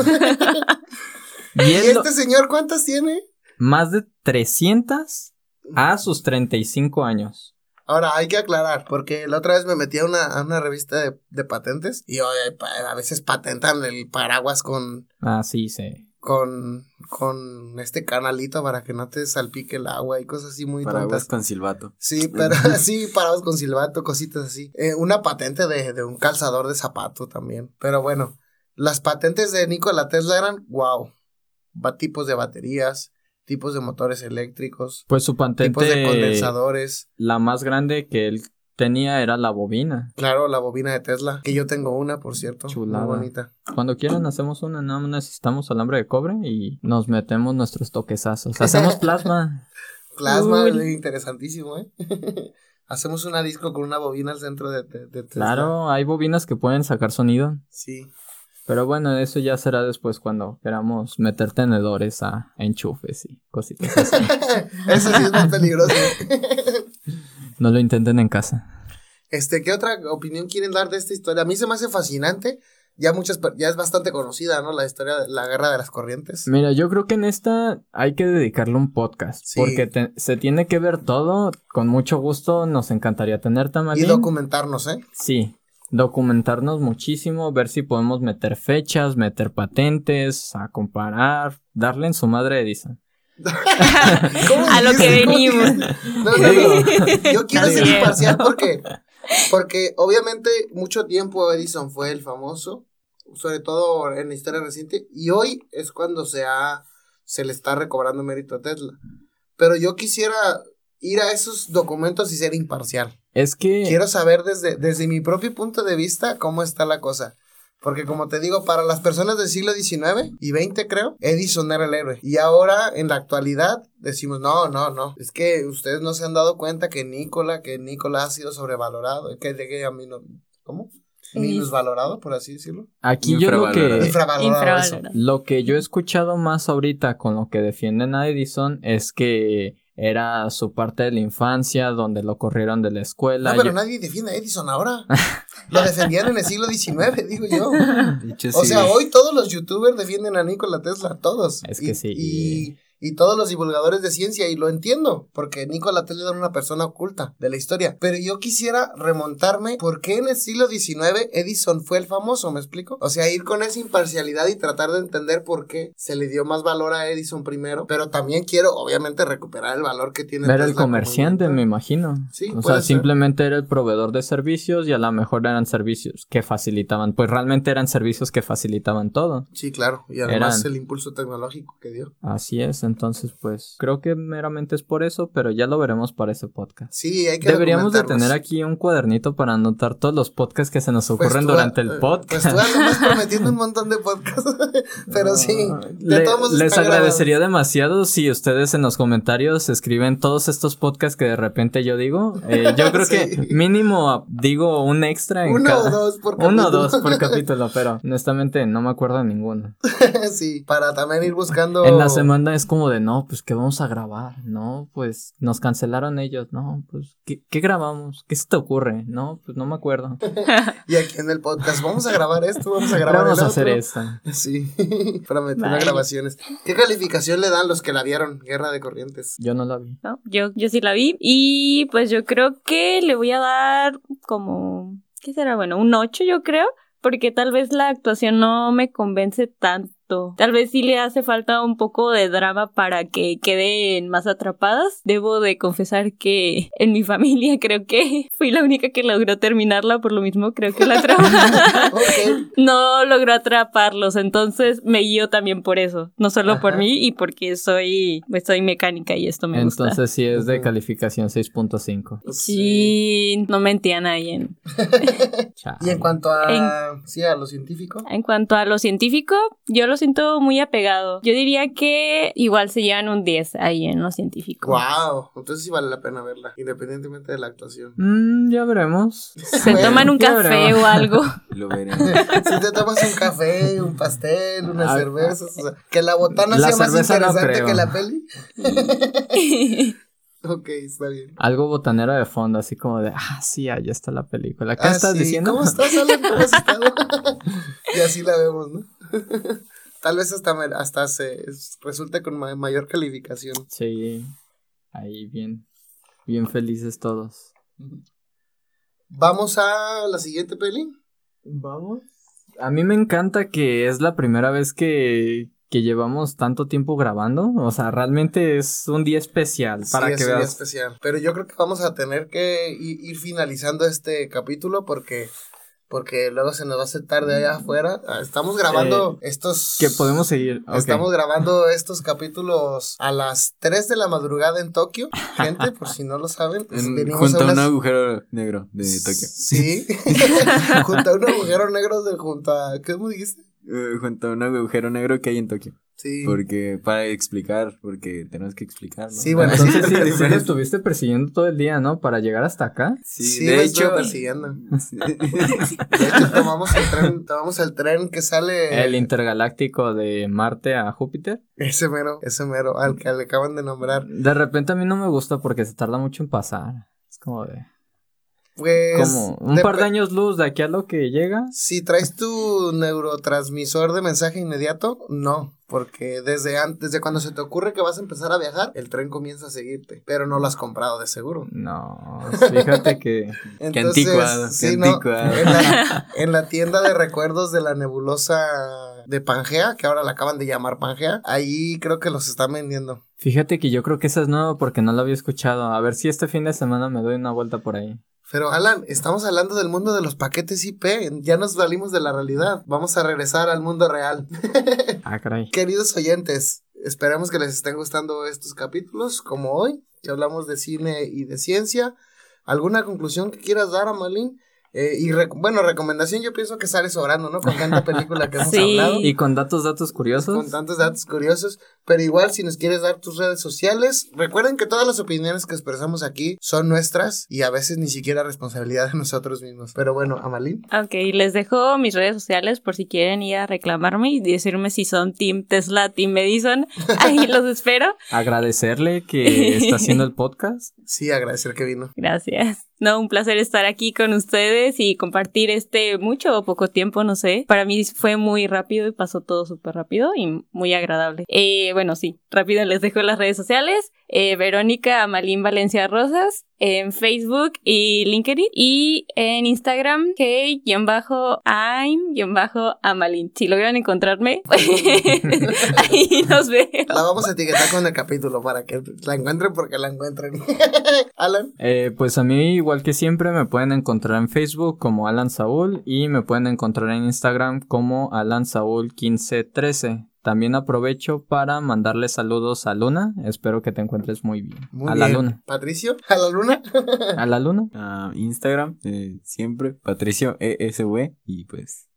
Y ¿Y él lo- este señor cuántas tiene? más de 300 a sus 35 años. Ahora, hay que aclarar, porque la otra vez me metí a una, a una revista de, de patentes y a veces patentan el paraguas con, Ah, sí, sí. con, con este canalito para que no te salpique el agua y cosas así muy Paraguas tontas. con silbato. Sí, pero sí, parados con silbato, cositas así. Eh, una patente de, de un calzador de zapato también. Pero bueno, las patentes de Nikola Tesla eran, wow, tipos de baterías, tipos de motores eléctricos, Pues su tipos de condensadores. la más grande que él tenía era la bobina. Claro, la bobina de Tesla, que yo tengo una, por cierto, Chulada. muy bonita. Cuando quieran hacemos una, nada más necesitamos alambre de cobre y nos metemos nuestros toquezazos. Hacemos plasma. Plasma, Uy. interesantísimo, ¿eh? Hacemos una disco con una bobina al centro de, de- de Tesla. Claro, hay bobinas que pueden sacar sonido. Sí. Pero bueno, eso ya será después cuando queramos meter tenedores a enchufes y cositas así. Eso sí es muy peligroso. No lo intenten en casa. Este, ¿qué otra opinión quieren dar de esta historia? A mí se me hace fascinante. Ya muchas, ya es bastante conocida, ¿no? La historia de la guerra de las corrientes. Mira, yo creo que en esta hay que dedicarle un podcast. Sí. Porque te- se tiene que ver todo. Con mucho gusto nos encantaría tener Y Tamalín. documentarnos, ¿eh? Sí, documentarnos muchísimo, ver si podemos meter fechas, meter patentes, a comparar, darle en su madre a Edison. ¿Cómo A lo que venimos. que- No, no, no. Yo quiero ser imparcial porque, porque obviamente mucho tiempo Edison fue el famoso, sobre todo en la historia reciente, y hoy es cuando se ha, se le está recobrando mérito a Tesla. Pero yo quisiera ir a esos documentos y ser imparcial. Es que Quiero saber desde, desde mi propio punto de vista cómo está la cosa. Porque como te digo, para las personas del siglo XIX y XX creo, Edison era el héroe. Y ahora, en la actualidad, decimos, no, no, no. Es que ustedes no se han dado cuenta que Nikola, que Nikola ha sido sobrevalorado. Que llegué a mí no... ¿Cómo? Minusvalorado, por así decirlo. aquí yo lo que. Infravalorado. lo que yo he escuchado más ahorita con lo que defienden a Edison es que era su parte de la infancia donde lo corrieron de la escuela. No, pero Yo- nadie defiende a Edison ahora. Lo defendían en el siglo XIX, digo yo. Dicho O sí. sea, hoy todos los youtubers defienden a Nikola Tesla, todos. Es que Y- sí. Y, y todos los divulgadores de ciencia, y lo entiendo, porque Nikola Tesla era una persona oculta de la historia. Pero yo quisiera remontarme, ¿por qué en el siglo XIX Edison fue el famoso? ¿Me explico? O sea, ir con esa imparcialidad y tratar de entender por qué se le dio más valor a Edison primero. Pero también quiero, obviamente, recuperar el valor que tiene Era el Tesla comerciante, me imagino. Sí, o sea, ser. simplemente era el proveedor de servicios y a lo mejor eran servicios que facilitaban, pues realmente eran servicios que facilitaban todo. Sí, claro. Y además Eran- el impulso tecnológico que dio. Así es, entonces pues creo que meramente es por eso, pero ya lo veremos para ese podcast. Sí, hay que Deberíamos de tener aquí un cuadernito para anotar todos los podcasts que se nos Pues ocurren tú, durante eh, el podcast. Pues tú prometiendo un montón de podcasts. Pero sí, de Le- todos modos les agradecería demasiado si ustedes en los comentarios escriben todos estos podcasts que de repente yo digo. Eh, yo creo Sí. que mínimo ah, digo un extra en. Uno cada... o dos por Uno o capítulo. dos por capítulo, pero honestamente no me acuerdo de ninguno. sí, para también ir buscando. En la semana es como de, no, pues, ¿qué vamos a grabar? No, pues, nos cancelaron ellos. No, pues, ¿qué, qué grabamos? ¿Qué se te ocurre? No, pues, no me acuerdo. Y aquí en el podcast, vamos a grabar esto, vamos a grabar Vamos el a hacer esto. Sí, para meter Vaya. grabaciones. ¿Qué calificación le dan los que la vieron? Guerra de Corrientes. Yo no la vi. ¿no? Yo, yo sí la vi. Y pues yo creo que le voy a dar como, ¿qué será? Bueno, un 8 yo creo. Porque tal vez la actuación no me convence tanto. Tal vez sí le hace falta un poco de drama para que queden más atrapadas. Debo de confesar que en mi familia creo que fui la única que logró terminarla. Por lo mismo creo que la trama Ok. no logró atraparlos, entonces me guío también por eso, no solo por Ajá. mí y porque soy, pues soy mecánica y esto me gusta. Entonces sí es de calificación 6.5. Sí, no mentía a nadie. Chale. Y en cuanto a. Sí, a lo científico. En cuanto a lo científico, yo lo siento muy apegado. Yo diría que igual se llevan un 10 ahí en lo científico. Wow. Entonces sí vale la pena verla, independientemente de la actuación. Mm, ya veremos. Se Bueno, toman un café veremos. o algo. Lo veremos. Si te tomas un café, un pastel, unas Ah, cervezas, o sea, que la botana La sea más no interesante que la peli. Ok, está bien. Algo botanero de fondo, así como de, ah, sí, allá está la película. ¿Qué Ah, estás sí. diciendo? ¿Cómo estás, Alan? ¿Cómo has estado? y así la vemos, ¿no? Tal vez hasta, hasta se resulte con ma- mayor calificación. Sí, ahí bien, bien felices todos. Vamos a la siguiente peli. Vamos. A mí me encanta que es la primera vez que, que llevamos tanto tiempo grabando. O sea, realmente es un día especial para sí, que es un día veas. especial. Pero yo creo que vamos a tener que ir finalizando este capítulo porque porque luego se nos va a hacer tarde allá afuera. Ah, Estamos grabando estos Que podemos seguir. Estamos grabando estos capítulos a las 3 de la madrugada en Tokio. Gente, por si no lo saben, En- junto a un unas- agujero negro de Tokio. Sí. junto a un agujero negro de junto a. ¿Qué me dijiste? Eh, junto a un agujero negro que hay en Tokio. Sí. Porque, para explicar, porque tenemos que explicar, ¿no? Sí, bueno, Entonces sí, sí, sí lo estuviste persiguiendo todo el día, ¿no? Para llegar hasta acá. Sí, Sí, de hecho. persiguiendo. De hecho, tomamos el tren, tomamos el tren que sale. El intergaláctico de Marte a Júpiter. Ese mero, ese mero, al que le acaban de nombrar. De repente a mí no me gusta porque se tarda mucho en pasar. Es como de... Pues. Como un par de años luz de aquí a lo que llega. Si traes tu neurotransmisor de mensaje inmediato, no. Porque desde antes, desde cuando se te ocurre que vas a empezar a viajar, el tren comienza a seguirte. Pero no lo has comprado de seguro. No, fíjate que... Qué anticuado, qué no, anticuado. en, la, en la tienda de recuerdos de la nebulosa de Pangea, que ahora la acaban de llamar Pangea, ahí creo que los están vendiendo. Fíjate que yo creo que esa es nueva porque no la había escuchado. A ver si este fin de semana me doy una vuelta por ahí. Pero Alan, estamos hablando del mundo de los paquetes IP, ya nos salimos de la realidad, vamos a regresar al mundo real. Ah, caray. Queridos oyentes, esperemos que les estén gustando estos capítulos, como hoy, que hablamos de cine y de ciencia. ¿Alguna conclusión que quieras dar, Amalín? Eh, y rec- bueno, recomendación, yo pienso que sale sobrando, ¿no? Con tanta película que hemos Sí. hablado. Y con datos, datos curiosos. Con tantos datos curiosos, pero igual si nos quieres dar tus redes sociales, recuerden que todas las opiniones que expresamos aquí son nuestras y a veces ni siquiera responsabilidad de nosotros mismos. Pero bueno, Amalín. Ok, les dejo mis redes sociales por si quieren ir a reclamarme y decirme si son Team Tesla, Team Edison. Ahí los espero. Agradecerle que está haciendo el podcast. Sí, agradecer que vino. Gracias. No, un placer estar aquí con ustedes y compartir este mucho o poco tiempo, no sé. Para mí fue muy rápido y pasó todo súper rápido y muy agradable. Eh, bueno, sí, rápido les dejo las redes sociales. Eh, Verónica Amalín Valencia Rosas en Facebook y LinkedIn y en Instagram que-I'm-Amalín. Si logran encontrarme, ahí nos veo. La vamos a etiquetar con el capítulo para que la encuentren porque la encuentren. Alan. Eh, pues a mí, igual que siempre, me pueden encontrar en Facebook como Alan Saúl y me pueden encontrar en Instagram como Alan Saúl 1513. También aprovecho para mandarle saludos a Luna. Espero que te encuentres muy bien. Muy a la. Luna. Patricio, a la luna. A la Luna. Ah, Instagram, eh, siempre, Patricio ESV. Y pues,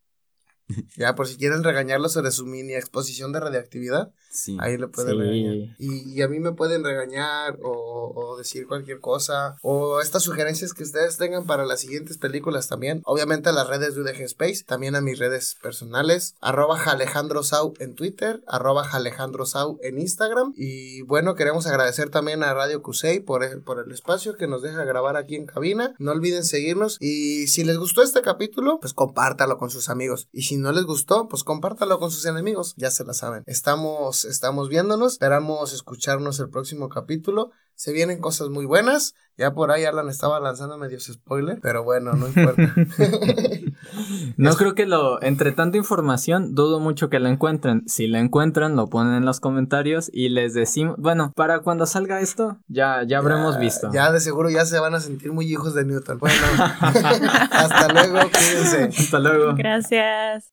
ya, por si quieren regañarlo sobre su mini exposición de radioactividad, sí. ahí lo pueden Sí. regañar. Y, y a mí me pueden regañar o, o decir cualquier cosa. O estas sugerencias que ustedes tengan para las siguientes películas también. Obviamente a las redes de UDG Space, también a mis redes personales. Arroba Alejandro Sau en Twitter, arroba Alejandro Sau en Instagram. Y bueno, queremos agradecer también a Radio Cusey por el, por el espacio que nos deja grabar aquí en cabina. No olviden seguirnos. Y si les gustó este capítulo, pues compártalo con sus amigos. Y si no les gustó, pues compártalo con sus enemigos. Ya se la saben. Estamos, estamos viéndonos. Esperamos escucharnos el próximo capítulo. Se vienen cosas muy buenas. Ya por ahí Alan estaba lanzando medios spoiler. Pero bueno, no importa. No creo que lo. Entre tanta información, dudo mucho que la encuentren. Si la encuentran, lo ponen en los comentarios y les decimos. Bueno, para cuando salga esto, ya, ya habremos Ya- visto. Ya de seguro ya se van a sentir muy hijos de Newton. Bueno, hasta luego. Cuídense. Hasta luego. Gracias.